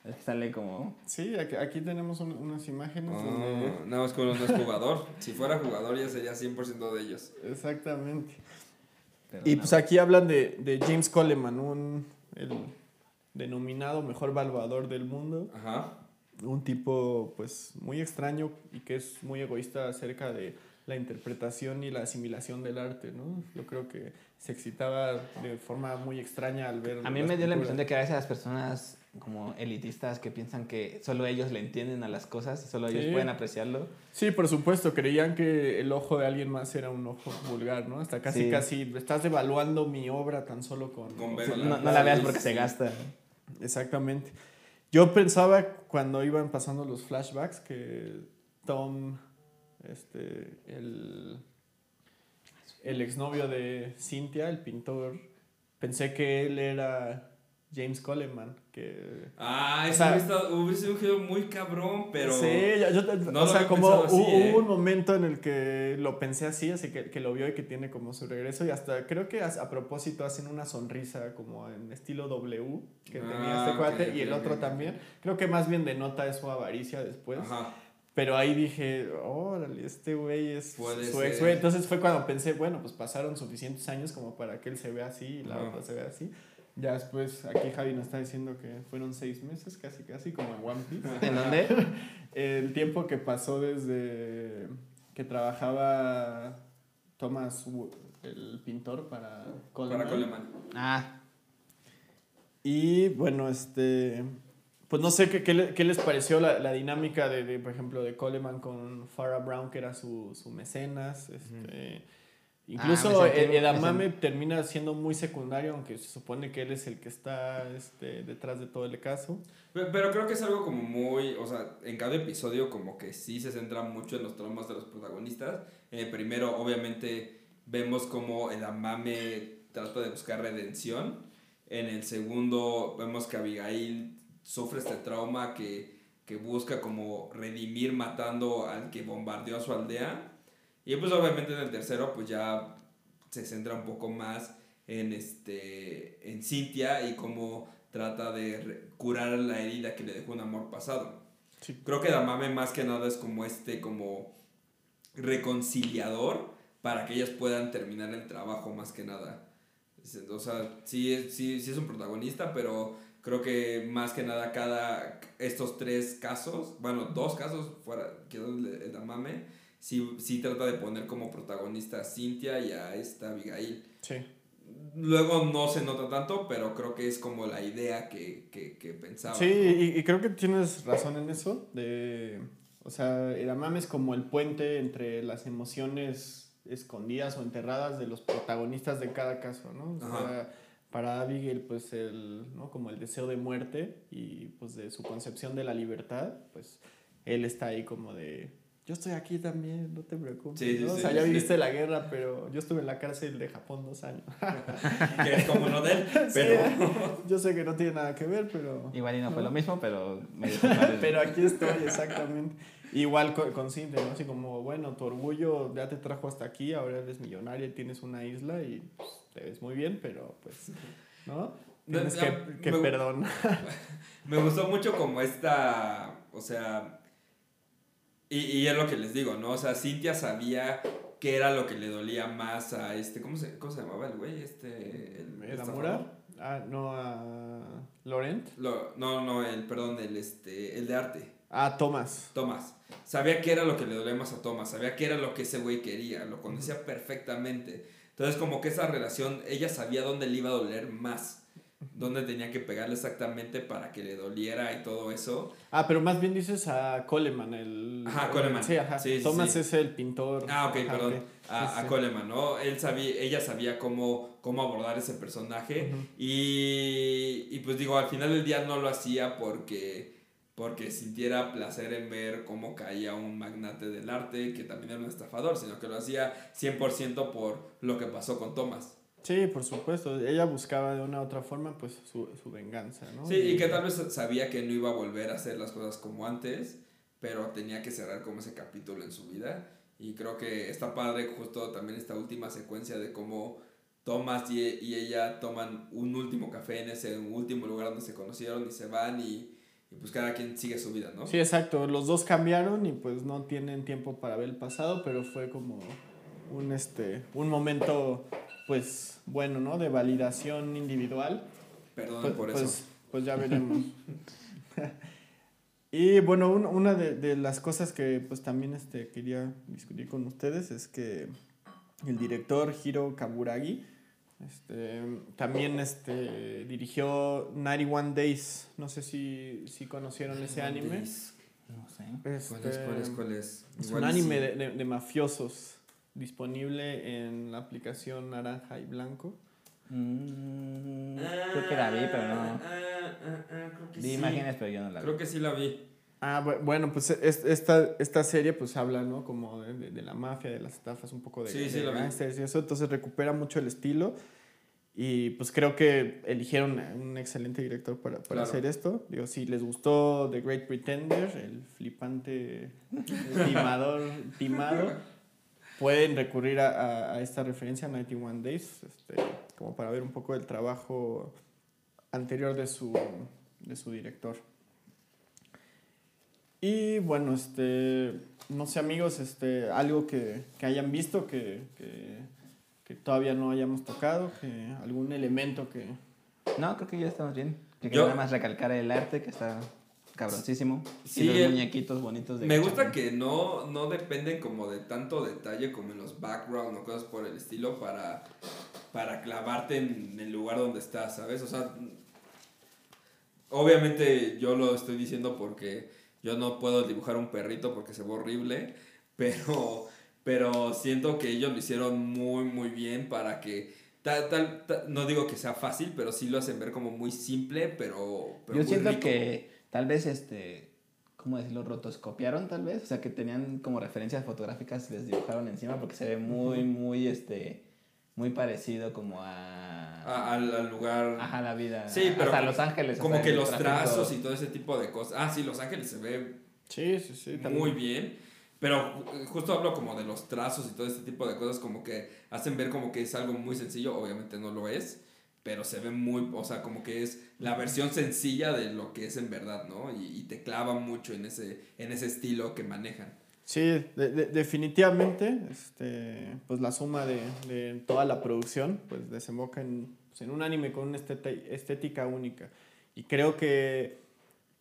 C: Es que sale como...
B: Sí, aquí, aquí tenemos un- unas imágenes
A: Ah,
B: donde...
A: nada más que uno no es jugador. si fuera jugador ya sería 100% de ellos.
B: Exactamente.
C: pero
B: Y
C: no.
B: pues aquí hablan de, de James Coleman, un, el denominado mejor valuador del mundo.
A: Ajá.
B: Un tipo pues muy extraño y que es muy egoísta acerca de la interpretación y la asimilación del arte, ¿no? Yo creo que se excitaba de forma muy extraña al ver
C: A mí me dio la impresión de que a veces las personas como elitistas que piensan que solo ellos le entienden a las cosas y solo ellos
B: Sí.
C: pueden apreciarlo.
B: Sí, por supuesto, creían que el ojo de alguien más era un ojo vulgar, ¿no? Hasta casi
C: Sí.
B: casi estás devaluando mi obra tan solo con...
A: Con
C: No, no la veas
A: Sí,
C: porque se
A: sí.
C: gasta.
B: Exactamente. Yo pensaba cuando iban pasando los flashbacks que Tom, este, el, el exnovio de Cynthia, el pintor, pensé que él era James Coleman, que...
A: Ah, eso hubiese sido un giro muy cabrón, pero.
B: Sí, yo, yo-
A: no
B: o sea, como
A: así,
B: hubo,
A: ¿eh?
B: un momento en el que lo pensé así, así que, que lo vio y que tiene como su regreso y hasta creo que a, a propósito hacen una sonrisa como en estilo W que tenía
A: Ah,
B: este
A: ok,
B: cuate
A: ok,
B: y el
A: ok,
B: otro
A: ok.
B: también. Creo que más bien denota su avaricia después.
A: Ajá.
B: Pero ahí dije, órale, este güey es
A: Puede
B: su ex güey. Entonces fue cuando pensé, bueno, pues pasaron suficientes años como para que él se vea así y la otra se vea así. Ya después aquí Javi nos está diciendo que fueron seis meses, casi casi, como en One Piece.
C: ¿En dónde?
B: El tiempo que pasó desde que trabajaba Thomas, el pintor, para Coleman.
A: Para Coleman.
C: Ah,
B: Y bueno, este. Pues no sé qué, qué, qué les pareció la, la dinámica de, de, por ejemplo, de Coleman con Farah Brown, que era su, su mecenas. Este, Incluso
C: Ah, sentí-
B: Edamame termina siendo muy secundario, aunque se supone que él es el que está este, detrás de todo el caso.
A: Pe- Pero creo que es algo como muy, o sea, en cada episodio como que sí se centra mucho en los traumas de los protagonistas. Eh, primero, obviamente, vemos como el amame trata de buscar redención. En el segundo, vemos que Abigail sufre este trauma que, que busca como redimir matando al que bombardeó a su aldea. Y pues obviamente en el tercero, pues ya se centra un poco más en, este, en Cynthia y cómo trata de curar la herida que le dejó un amor pasado.
B: Sí.
A: Creo que Damame más que nada es como este como reconciliador para que ellas puedan terminar el trabajo más que nada. O sea, sí es, sí, sí es un protagonista, pero creo que más que nada cada estos tres casos, bueno, dos casos fuera que el Damame, sí, sí trata de poner como protagonista a Cynthia y a esta Abigail.
B: Sí.
A: Luego no se nota tanto, pero creo que es como la idea que, que, que pensaba.
B: Sí, y, y creo que tienes razón en eso. De, o sea, Edamame es como el puente entre las emociones escondidas o enterradas de los protagonistas de cada caso, ¿no? O sea, para Abigail, pues el, ¿no? Como el deseo de muerte y pues de su concepción de la libertad, pues él está ahí como de, yo estoy aquí también, no te preocupes.
A: Sí, sí,
B: ¿no?
A: sí,
B: o sea, ya
A: sí.
B: viviste la guerra, pero yo estuve en la cárcel de Japón dos años.
A: que es como no de él, pero...
B: Sí, yo sé que no tiene nada que ver, pero...
C: Igual y no fue lo mismo, pero me.
B: Pero aquí estoy, exactamente. Igual con, con Cintia, ¿no? Así como, bueno, tu orgullo ya te trajo hasta aquí, ahora eres millonaria y tienes una isla y pues, te ves muy bien, pero pues, ¿no?
A: No,
B: Tienes
A: no,
B: que, que
A: me-
B: perdonar.
A: Me gustó mucho como esta, o sea, y, y es lo que les digo, ¿no? O sea, Cintia sabía qué era lo que le dolía más a este, ¿cómo se, cómo se llamaba el güey? Este, el,
B: ¿El? Ah, no, a Laurent.
A: Lo- no, no, el, perdón, el, este, el de arte,
B: Ah, Thomas.
A: Tomás. Sabía qué era lo que le dolía más a Tomás, sabía qué era lo que ese güey quería, lo conocía perfectamente. Entonces, como que esa relación, ella sabía dónde le iba a doler más, dónde tenía que pegarle exactamente para que le doliera y todo eso.
B: Ah, pero más bien dices a Coleman, el...
A: Ajá, Coleman.
B: Sí, ajá.
A: Sí, sí,
B: Thomas
A: sí.
B: es el pintor.
A: Ah, ok,
B: Ajá,
A: perdón. A, a. Coleman, ¿no? Él sabía, ella sabía cómo, cómo abordar ese personaje. Y, y pues digo, al final del día no lo hacía porque, porque sintiera placer en ver cómo caía un magnate del arte, que también era un estafador, sino que lo hacía 100% por lo que pasó con Thomas.
B: Sí, por supuesto. Ella buscaba de una u otra forma, pues, su, su venganza, ¿no?
A: Sí, y que tal vez sabía que no iba a volver a hacer las cosas como antes, pero tenía que cerrar como ese capítulo en su vida. Y creo que está padre justo también esta última secuencia de cómo Thomas y, y ella toman un último café en ese último lugar donde se conocieron y se van y, y pues cada quien sigue su vida, ¿no?
B: Sí, exacto. Los dos cambiaron y pues no tienen tiempo para ver el pasado, pero fue como un, este, un momento, pues, bueno, ¿no? De validación individual.
A: Perdonen
B: Pues,
A: por
B: pues,
A: eso.
B: pues ya veremos. y bueno, un- una de, de las cosas que pues también este, quería discutir con ustedes es que el director Hiro Kaburagi este, también este, dirigió 91 Days. No sé si, si conocieron ese anime.
C: No sé.
A: ¿Cuál es?
B: Este,
A: ¿Cuál es? ¿Cuál es?
B: Es un anime
A: sí.
B: de, de- de mafiosos disponible en la aplicación Naranja y Blanco.
C: Mm, creo que la vi, pero no.
A: Ah, ah, ah, creo que
C: Vi
A: sí.
C: imágenes, pero yo no la vi.
A: Creo que sí la vi.
B: Ah, bu- bueno, pues es- esta, esta serie pues habla, ¿no? Como de, de- de la mafia, de las estafas, un poco de,
A: Sí, sí,
B: de
A: la vi.
B: gángsters y eso, entonces recupera mucho el estilo y pues creo que eligieron un excelente director para, para
A: Claro.
B: hacer esto. Digo, si les gustó The Great Pretender, el flipante timador, timado, pueden recurrir a, a- a esta referencia, 91 Days, este, como para ver un poco el trabajo anterior de su, de su director. Y bueno, este, no sé amigos, este, algo que, que hayan visto que, que, que todavía no hayamos tocado, que algún elemento que...
C: No, creo que ya estamos bien. Que
A: Yo-
C: nada más recalcar el arte, que está cabroncísimo.
A: Sí,
C: y los
A: el-
C: muñequitos bonitos de
A: Me gusta que no, no dependen como de tanto detalle como en los background o cosas por el estilo para, para clavarte en el lugar donde estás, ¿sabes? O sea, obviamente yo lo estoy diciendo porque yo no puedo dibujar un perrito porque se ve horrible, pero, pero siento que ellos lo hicieron muy, muy bien para que... Tal, tal, tal- no digo que sea fácil, pero sí lo hacen ver como muy simple, pero, pero
C: Yo
A: muy
C: siento
A: rico.
C: que tal vez, este, ¿cómo decirlo? Rotoscopiaron tal vez. O sea, que tenían como referencias fotográficas y les dibujaron encima porque se ve muy, muy, este, muy parecido como a...
A: A- al, al lugar...
C: Ajá, la vida.
A: Sí, pero
C: Hasta Los Ángeles.
A: Como que los
C: tráfico.
A: trazos y todo ese tipo de cosas. Ah, sí, Los Ángeles se ve
B: Sí, sí, sí.
A: muy bien. Pero ju- justo hablo como de los trazos y todo este tipo de cosas como que hacen ver como que es algo muy sencillo. Obviamente no lo es. Pero se ve muy, o sea, como que es la versión sencilla de lo que es en verdad, ¿no? Y, y te clava mucho en ese, en ese estilo que manejan.
B: Sí, de- de- definitivamente, este, pues la suma de, de toda la producción, pues desemboca en, pues, en un anime con una estética única. Y creo que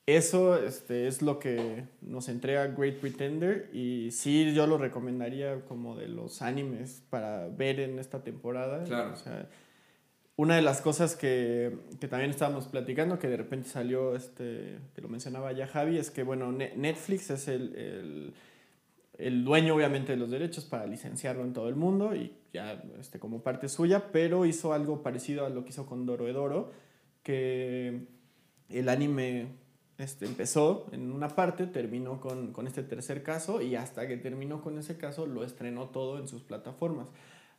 B: eso este, es lo que nos entrega Great Pretender y sí yo lo recomendaría como de los animes para ver en esta temporada.
A: Claro.
B: O sea, una de las cosas que, que también estábamos platicando, que de repente salió, este, que lo mencionaba ya Javi, es que bueno, Ne- Netflix es el, el- el dueño obviamente de los derechos para licenciarlo en todo el mundo y ya este, como parte suya, pero hizo algo parecido a lo que hizo con Doroedoro, que el anime este, empezó en una parte, terminó con, con, este tercer caso y hasta que terminó con ese caso lo estrenó todo en sus plataformas.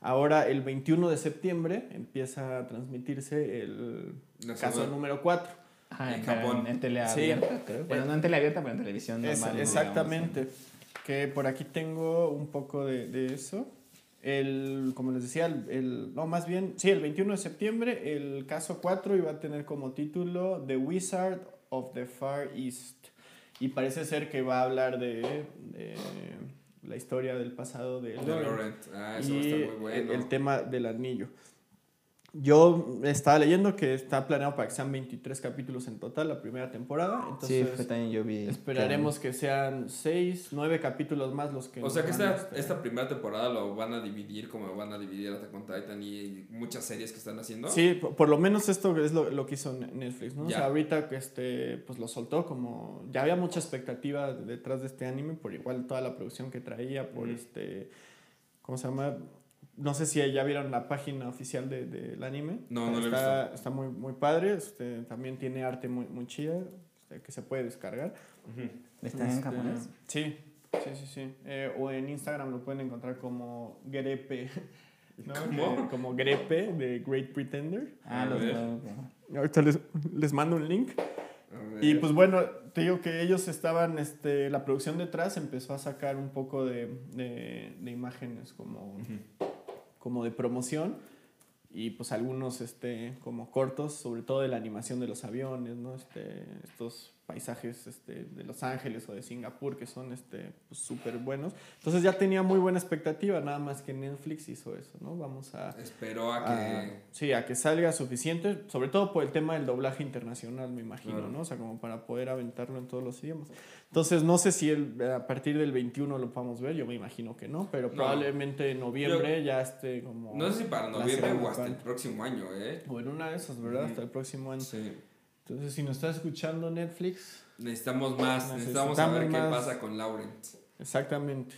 B: Ahora, el 21 de septiembre, empieza a transmitirse el caso número 4.
C: en, Japón. En teleabierta, creo. Bueno, no en teleabierta, pero en televisión normal.
B: exactamente. Que por aquí tengo un poco de, de, eso. El, como les decía, el, el, no, más bien, sí, el 21 de septiembre, el caso 4 iba a tener como título The Wizard of the Far East. Y parece ser que va a hablar de, de la historia del pasado de,
A: Laurent. Ah, eso y muy bueno.
B: el, tema del anillo. Yo estaba leyendo que está planeado para que sean 23 capítulos en total la primera temporada. Entonces,
C: sí, también yo vi.
B: Esperaremos que, sean 6, 9 capítulos más los que.
A: O sea que esta, esta primera temporada lo van a dividir como van a dividir Attack on Titan y muchas series que están haciendo.
B: Sí, por, lo menos esto es lo, lo, que hizo Netflix, ¿no? O sea, ahorita este, pues lo soltó como. Ya había mucha expectativa detrás de este anime, por igual toda la producción que traía, por este. ¿Cómo se llama? No sé si ya vieron la página oficial del de, anime.
A: No, no
B: está,
A: he visto.
B: Está muy, muy padre. Este, también tiene arte muy, muy chida este, que se puede descargar.
C: ¿Está en este, japonés?
B: Sí, sí, sí. sí. Eh, o en Instagram lo pueden encontrar como Grepe. ¿no?
A: ¿Cómo?
B: como Grepe de Great Pretender.
C: Ah, los
B: Ahorita les, les mando un link. Y pues bueno, te digo que ellos estaban, este, la producción detrás empezó a sacar un poco de, de, de imágenes como como de promoción y pues algunos este, como cortos, sobre todo de la animación de los aviones, ¿no? Este, estos paisajes este, de Los Ángeles o de Singapur que son este, súper pues, buenos. Entonces ya tenía muy buena expectativa, nada más que Netflix hizo eso, ¿no? Vamos a...
A: Espero a que...
B: sí, a que salga suficiente, sobre todo por el tema del doblaje internacional, me imagino, ¿no? O sea, como para poder aventarlo en todos los idiomas. Entonces, no sé si el, a partir del 21 lo podamos ver, yo me imagino que no, pero probablemente en noviembre ya esté como...
A: No sé si para noviembre o hasta el próximo año, ¿eh?
B: O en una de esas, ¿verdad? Hasta el próximo año.
A: Sí.
B: Entonces, si nos está escuchando Netflix...
A: Necesitamos más, necesitamos, saber qué pasa con Laurent.
B: Exactamente.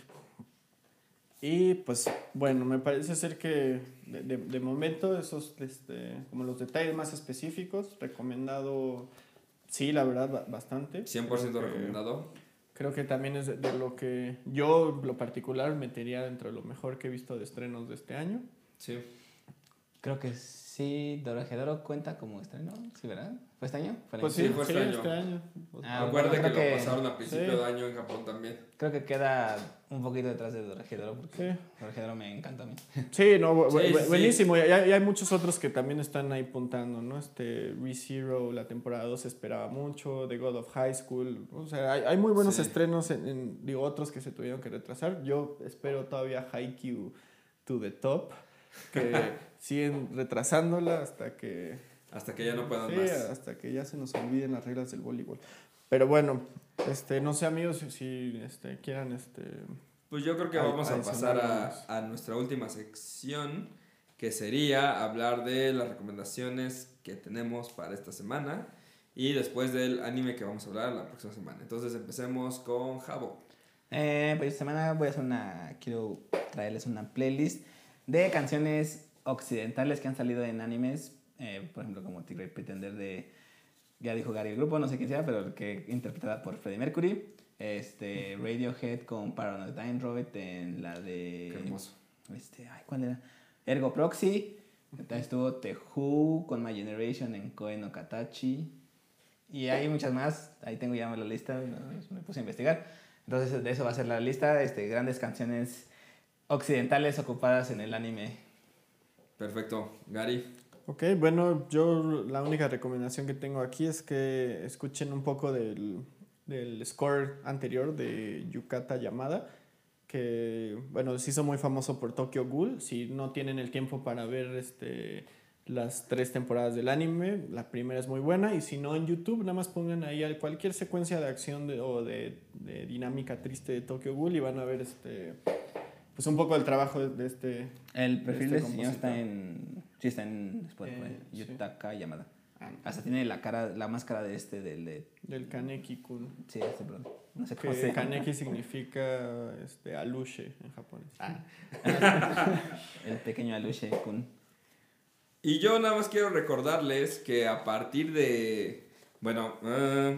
B: Y pues, bueno, me parece ser que de, de, momento esos, este, como los detalles más específicos, recomendado, sí, la verdad, bastante.
A: 100% recomendado.
B: Creo que también es de, de, lo que yo, lo particular, metería dentro de lo mejor que he visto de estrenos de este año.
A: Sí.
C: Creo que sí, Dorojedoro cuenta como estreno, ¿sí, verdad? ¿Fue este año?
B: ¿Fue pues sí, fue este, año. Este año.
A: Ah, Acuérdate que, que, lo pasaron a principio sí. de año en Japón también.
C: Creo que queda un poquito detrás de Dorojedoro porque sí. Dorojedoro me encanta a mí.
B: Sí, no, sí, buenísimo. Y hay, hay, muchos otros que también están ahí puntando, ¿no? Este, ReZero, la temporada 2 se esperaba mucho, The God of High School. O sea, hay, hay muy buenos estrenos, en, en, digo, otros que se tuvieron que retrasar. Yo espero todavía Haikyuu to the top que siguen retrasándola hasta que...
A: Hasta que ya no puedan
B: sí,
A: más.
B: hasta que ya se nos olviden las reglas del voleibol. Pero bueno, este, no sé amigos si, si este, quieran... Este,
A: pues yo creo que vamos a, a pasar a, a, nuestra última sección, que sería hablar de las recomendaciones que tenemos para esta semana y después del anime que vamos a hablar la próxima semana. Entonces empecemos con Jabo.
C: Eh, pues esta semana voy a hacer una... Quiero traerles una playlist de canciones occidentales que han salido en animes, eh, por ejemplo, como The Great Pretender de, ya dijo Gary el grupo, no sé quién sea, pero que interpretada por Freddie Mercury. Este, Radiohead con Paranoid Android en la de...
A: Qué hermoso.
C: Este, ay, ¿cuál era? Ergo Proxy. También estuvo The Who con My Generation en Koe no Katachi. Y hay muchas más. Ahí tengo ya la lista, me puse a investigar. Entonces, de eso va a ser la lista. Este, grandes canciones occidentales ocupadas en el anime.
A: Perfecto. Gary.
B: Ok, bueno, yo la única recomendación que tengo aquí es que escuchen un poco del, del score anterior de Yukata Yamada, que, bueno, se hizo muy famoso por Tokyo Ghoul. Si no tienen el tiempo para ver este, las tres temporadas del anime, la primera es muy buena, y si no en YouTube, nada más pongan ahí cualquier secuencia de acción de, o de, de dinámica triste de Tokyo Ghoul y van a ver este pues un poco el trabajo de, este.
C: El perfil de, este de señor está en. Sí, está en Spotify. Eh, Yutaka sí. Yamada. Hasta tiene la cara, la máscara de este, del de...
B: Del Kaneki-kun.
C: Sí, este, perdón. No sé cómo
B: Que
C: se llama.
B: Kaneki significa este, aluche en japonés.
C: Ah. El pequeño Aluche Kun.
A: Y yo nada más quiero recordarles que a partir de, bueno, ah,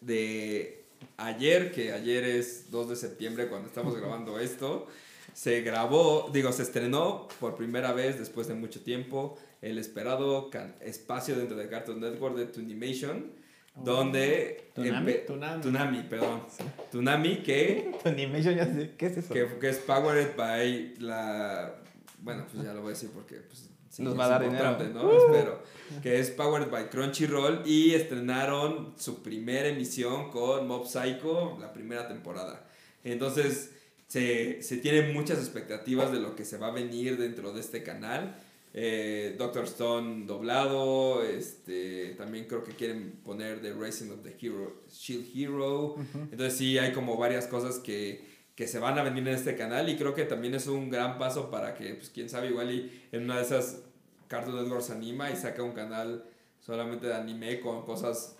A: de ayer, que ayer es 2 de septiembre cuando estamos grabando esto, se grabó, digo, se estrenó por primera vez después de mucho tiempo el esperado espacio dentro de Cartoon Network de Tunimation, donde...
C: ¿Toonami?
A: empe-
B: Toonami.
A: Toonami, perdón. Tunami que
C: Animation, ya sé. ¿Qué es eso?
A: que, que es powered by la bueno pues ya lo voy a decir porque pues, sí,
C: Nos va a dar dinero.
A: ¿no? Espero que es powered by Crunchyroll y estrenaron su primera emisión con Mob Psycho la primera temporada entonces se, se tienen muchas expectativas de lo que se va a venir dentro de este canal. Eh, Doctor Stone doblado este también creo que quieren poner The Racing of the Hero Shield Hero. Entonces sí, hay como varias cosas que, que se van a venir en este canal y creo que también es un gran paso para que, pues quién sabe, igual y en una de esas Cartoon Network se anima y saca un canal solamente de anime con cosas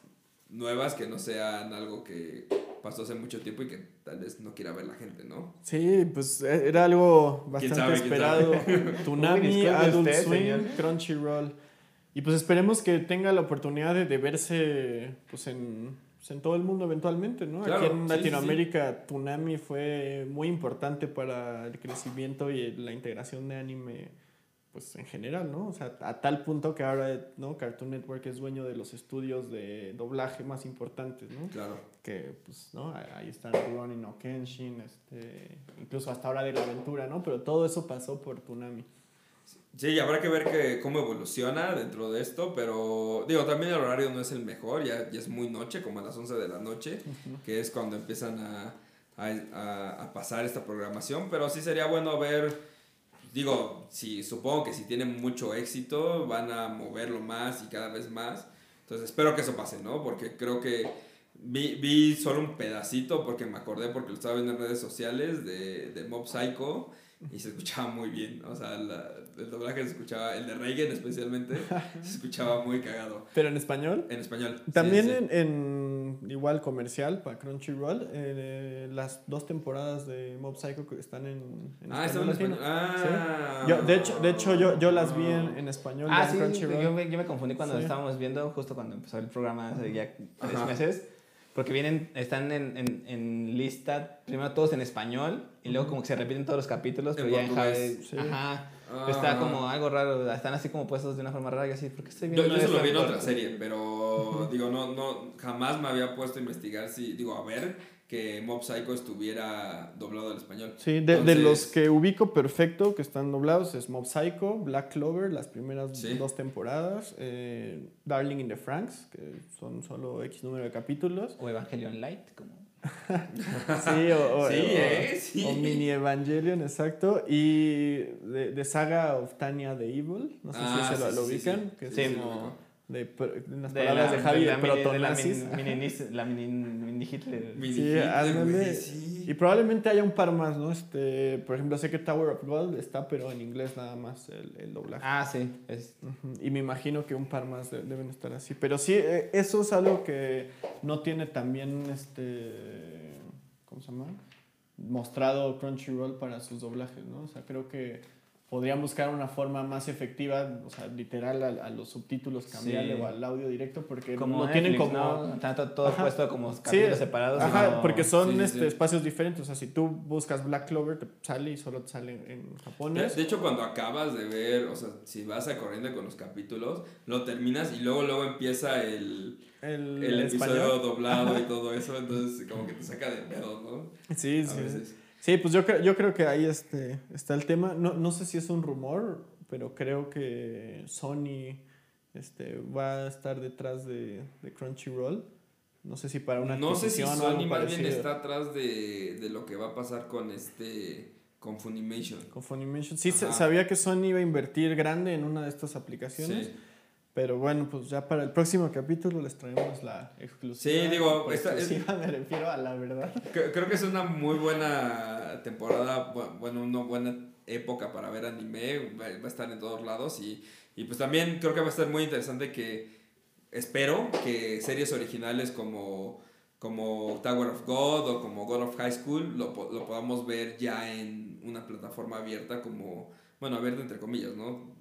A: nuevas que no sean algo que pasó hace mucho tiempo y que tal vez no quiera ver la gente, ¿no?
B: Sí, pues e- era algo
A: ¿Quién
B: bastante
A: sabe,
B: esperado.
C: Disculpe
B: Adult
C: usted,
B: Swim,
C: señor.
B: Crunchyroll. Y pues esperemos que tenga la oportunidad de, de verse pues en, pues, en todo el mundo eventualmente, ¿no?
A: Claro,
B: Aquí en
A: sí, sí,
B: Latinoamérica, Toonami fue muy importante para el crecimiento y la integración de anime pues en general, ¿no? O sea, a tal punto que ahora, ¿no? Cartoon Network es dueño de los estudios de doblaje más importantes, ¿no?
A: Claro.
B: que pues no ahí están Rurouni no Kenshin este incluso hasta ahora de la aventura no pero todo eso pasó por Toonami
A: Sí, habrá que ver que, cómo evoluciona dentro de esto, pero digo, también el horario no es el mejor, ya, ya es muy noche, como a las 11 de la noche, que es cuando empiezan a, a- a pasar esta programación, pero sí sería bueno ver, digo, si, supongo que si tienen mucho éxito van a moverlo más y cada vez más, entonces espero que eso pase, ¿no? Porque creo que vi, vi solo un pedacito porque me acordé porque lo estaba viendo en redes sociales de, de Mob Psycho y se escuchaba muy bien. O sea, la- el doblaje se escuchaba, el de Reagan especialmente, se escuchaba muy cagado.
B: pero en español
A: En español. sí,
B: también
A: sí.
B: En, en igual comercial para Crunchyroll eh, las dos temporadas de Mob Psycho que están en, en
A: Ah, estaba en
B: latino.
A: español. Ah.
B: Yo, de hecho de hecho yo, yo las vi en, en español
C: Ah,
B: en
C: sí,
B: Crunchyroll.
C: yo me, yo me confundí cuando
B: Sí.
C: estábamos viendo, justo cuando empezó el programa hace ya tres
A: Ajá.
C: meses, porque vienen, están en, en, en lista, primero todos en español, y luego como que se repiten todos los capítulos,
A: En
C: pero ya en
A: portugués.
C: japonés.
B: Sí.
C: Ajá.
A: Ah.
C: Está como algo raro, están así como puestos de una forma rara, y así, ¿por qué estoy
A: Yo,
C: viendo
A: yo se lo
C: esto
A: vi en otra serie, pero digo, no, no, jamás me había puesto a investigar si, digo, a ver que Mob Psycho estuviera doblado al español.
B: Sí, de, de los que ubico perfecto, que están doblados, es Mob Psycho, Black Clover, las primeras
A: Sí.
B: dos temporadas, eh, Darling in the Franks, que son solo X número de capítulos.
C: O Evangelion Light, como...
B: Sí, o, o-
A: Sí, ¿eh? Sí.
B: o Mini Evangelion, exacto. Y de, de Saga of Tanya the Evil, no sé
A: Ah,
B: si se lo, lo ubican,
A: sí.
B: que es de,
C: de la-
B: de Javi, de,
C: la mini- de la mini, mini, la mini, mini Hitler.
A: Mini
B: Sí,
A: Hitler,
B: ándale.
A: güey, sí.
B: Y probablemente haya un par más, ¿no? Este, por ejemplo, sé que Tower of God está, pero en inglés nada más el, el doblaje.
C: Ah, sí, es...
B: Y me imagino que un par más de- deben estar así. Pero sí, eh, eso es algo que no tiene también, este, ¿cómo se llama? Mostrado Crunchyroll para sus doblajes, ¿no? O sea, creo que podrían buscar una forma más efectiva, o sea, literal a, a los subtítulos cambiarle
C: Sí.
B: o al audio directo, porque
C: Como
B: no tienen
C: Netflix,
B: como...
C: ¿no? Tanto todo
B: Ajá.
C: puesto como capítulos separados.
B: Ajá,
C: no-
B: porque son
A: Sí, sí,
B: este,
A: sí.
B: espacios diferentes. O sea, si tú buscas Black Clover, te sale y solo te sale en, japonés.
A: de hecho, cuando acabas de ver, o sea, si vas a corriente con los capítulos, lo terminas y luego luego empieza el,
B: el,
A: el
B: español.
A: episodio doblado y todo eso, entonces como que te saca de pedo, ¿no?
B: Sí,
A: A
B: sí.
A: veces.
B: Sí, pues yo, creo- yo creo que ahí este, está el tema. No, no sé si es un rumor, pero creo que Sony este, va a estar detrás de, de Crunchyroll. No sé si para una
A: No sé si Sony más bien está atrás de, de lo que va a pasar con este, con Funimation.
B: Con Funimation. Sí, se-
A: Ajá.
B: sabía que Sony iba a invertir grande en una de estas aplicaciones.
A: Sí.
B: Pero bueno, pues ya para el próximo capítulo les traemos la exclusiva.
A: Sí, digo,
B: Por
A: esta- es-
B: exclusiva me refiero a la verdad.
A: Cre- Creo que es una muy buena temporada, bu- bueno, una buena época para ver anime, va a estar en todos lados y, y pues también creo que va a estar muy interesante que espero que series originales como, como Tower of God o como God of High School lo, lo podamos ver ya en una plataforma abierta como, bueno, abierta entre comillas, ¿no?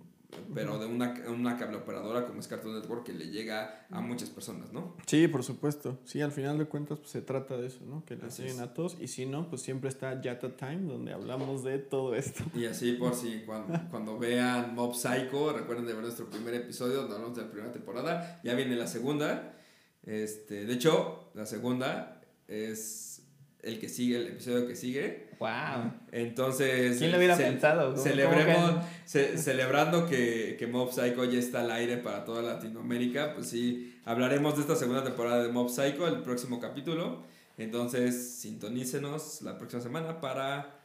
A: Pero de una, una cable operadora como es Cartoon Network que le llega a muchas personas, ¿no?
B: Sí, por supuesto. Sí, al final de cuentas pues, se trata de eso, ¿no? Que les
A: Así
B: lleguen
A: es.
B: a todos. Y si no, pues siempre está Yata Time, donde hablamos de todo esto.
A: Y así por si cuando, cuando vean Mob Psycho, recuerden de ver nuestro primer episodio donde hablamos de la primera temporada. Ya viene la segunda. Este, de hecho, la segunda es el que sigue, el episodio que sigue.
C: ¡Wow!
A: Entonces,
C: ¿Quién lo hubiera
A: ce-
C: pensado? ¿Cómo-
A: Celebremos, ce- celebrando que, que Mob Psycho ya está al aire para toda Latinoamérica, pues sí, hablaremos de esta segunda temporada de Mob Psycho, el próximo capítulo. Entonces, sintonícenos la próxima semana para...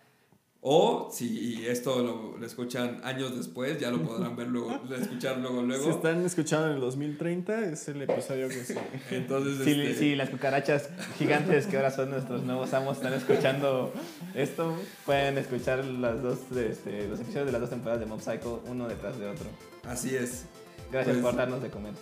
A: O si esto lo, lo escuchan años después, ya lo podrán ver luego, escuchar luego,
B: Si
A: luego.
B: están escuchando en el 2030, es el episodio que sigue.
A: Entonces,
C: Si,
A: este,
C: si las cucarachas gigantes que ahora son nuestros nuevos amos están escuchando esto, pueden escuchar las dos, este, los episodios de las dos temporadas de Mob Psycho uno detrás de otro.
A: así es.
C: Gracias
A: Pues-
C: por darnos de comer.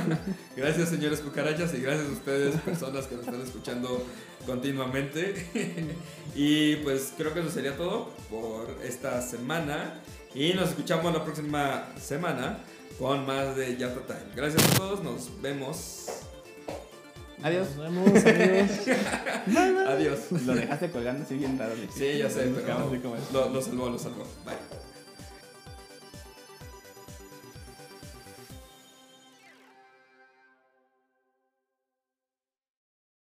A: Gracias, señores cucarachas, y gracias a ustedes, personas que nos están escuchando continuamente. y pues creo que eso sería todo por esta semana. Y nos escuchamos la próxima semana con más de Yata Time. Gracias a todos, nos vemos.
C: Adiós.
B: Nos vemos, amigos.
A: Adiós.
C: Lo dejaste colgando así bien raro.
A: Sí, ya sé, pero
C: comer.
A: lo, lo salvó, lo salvó. Bye.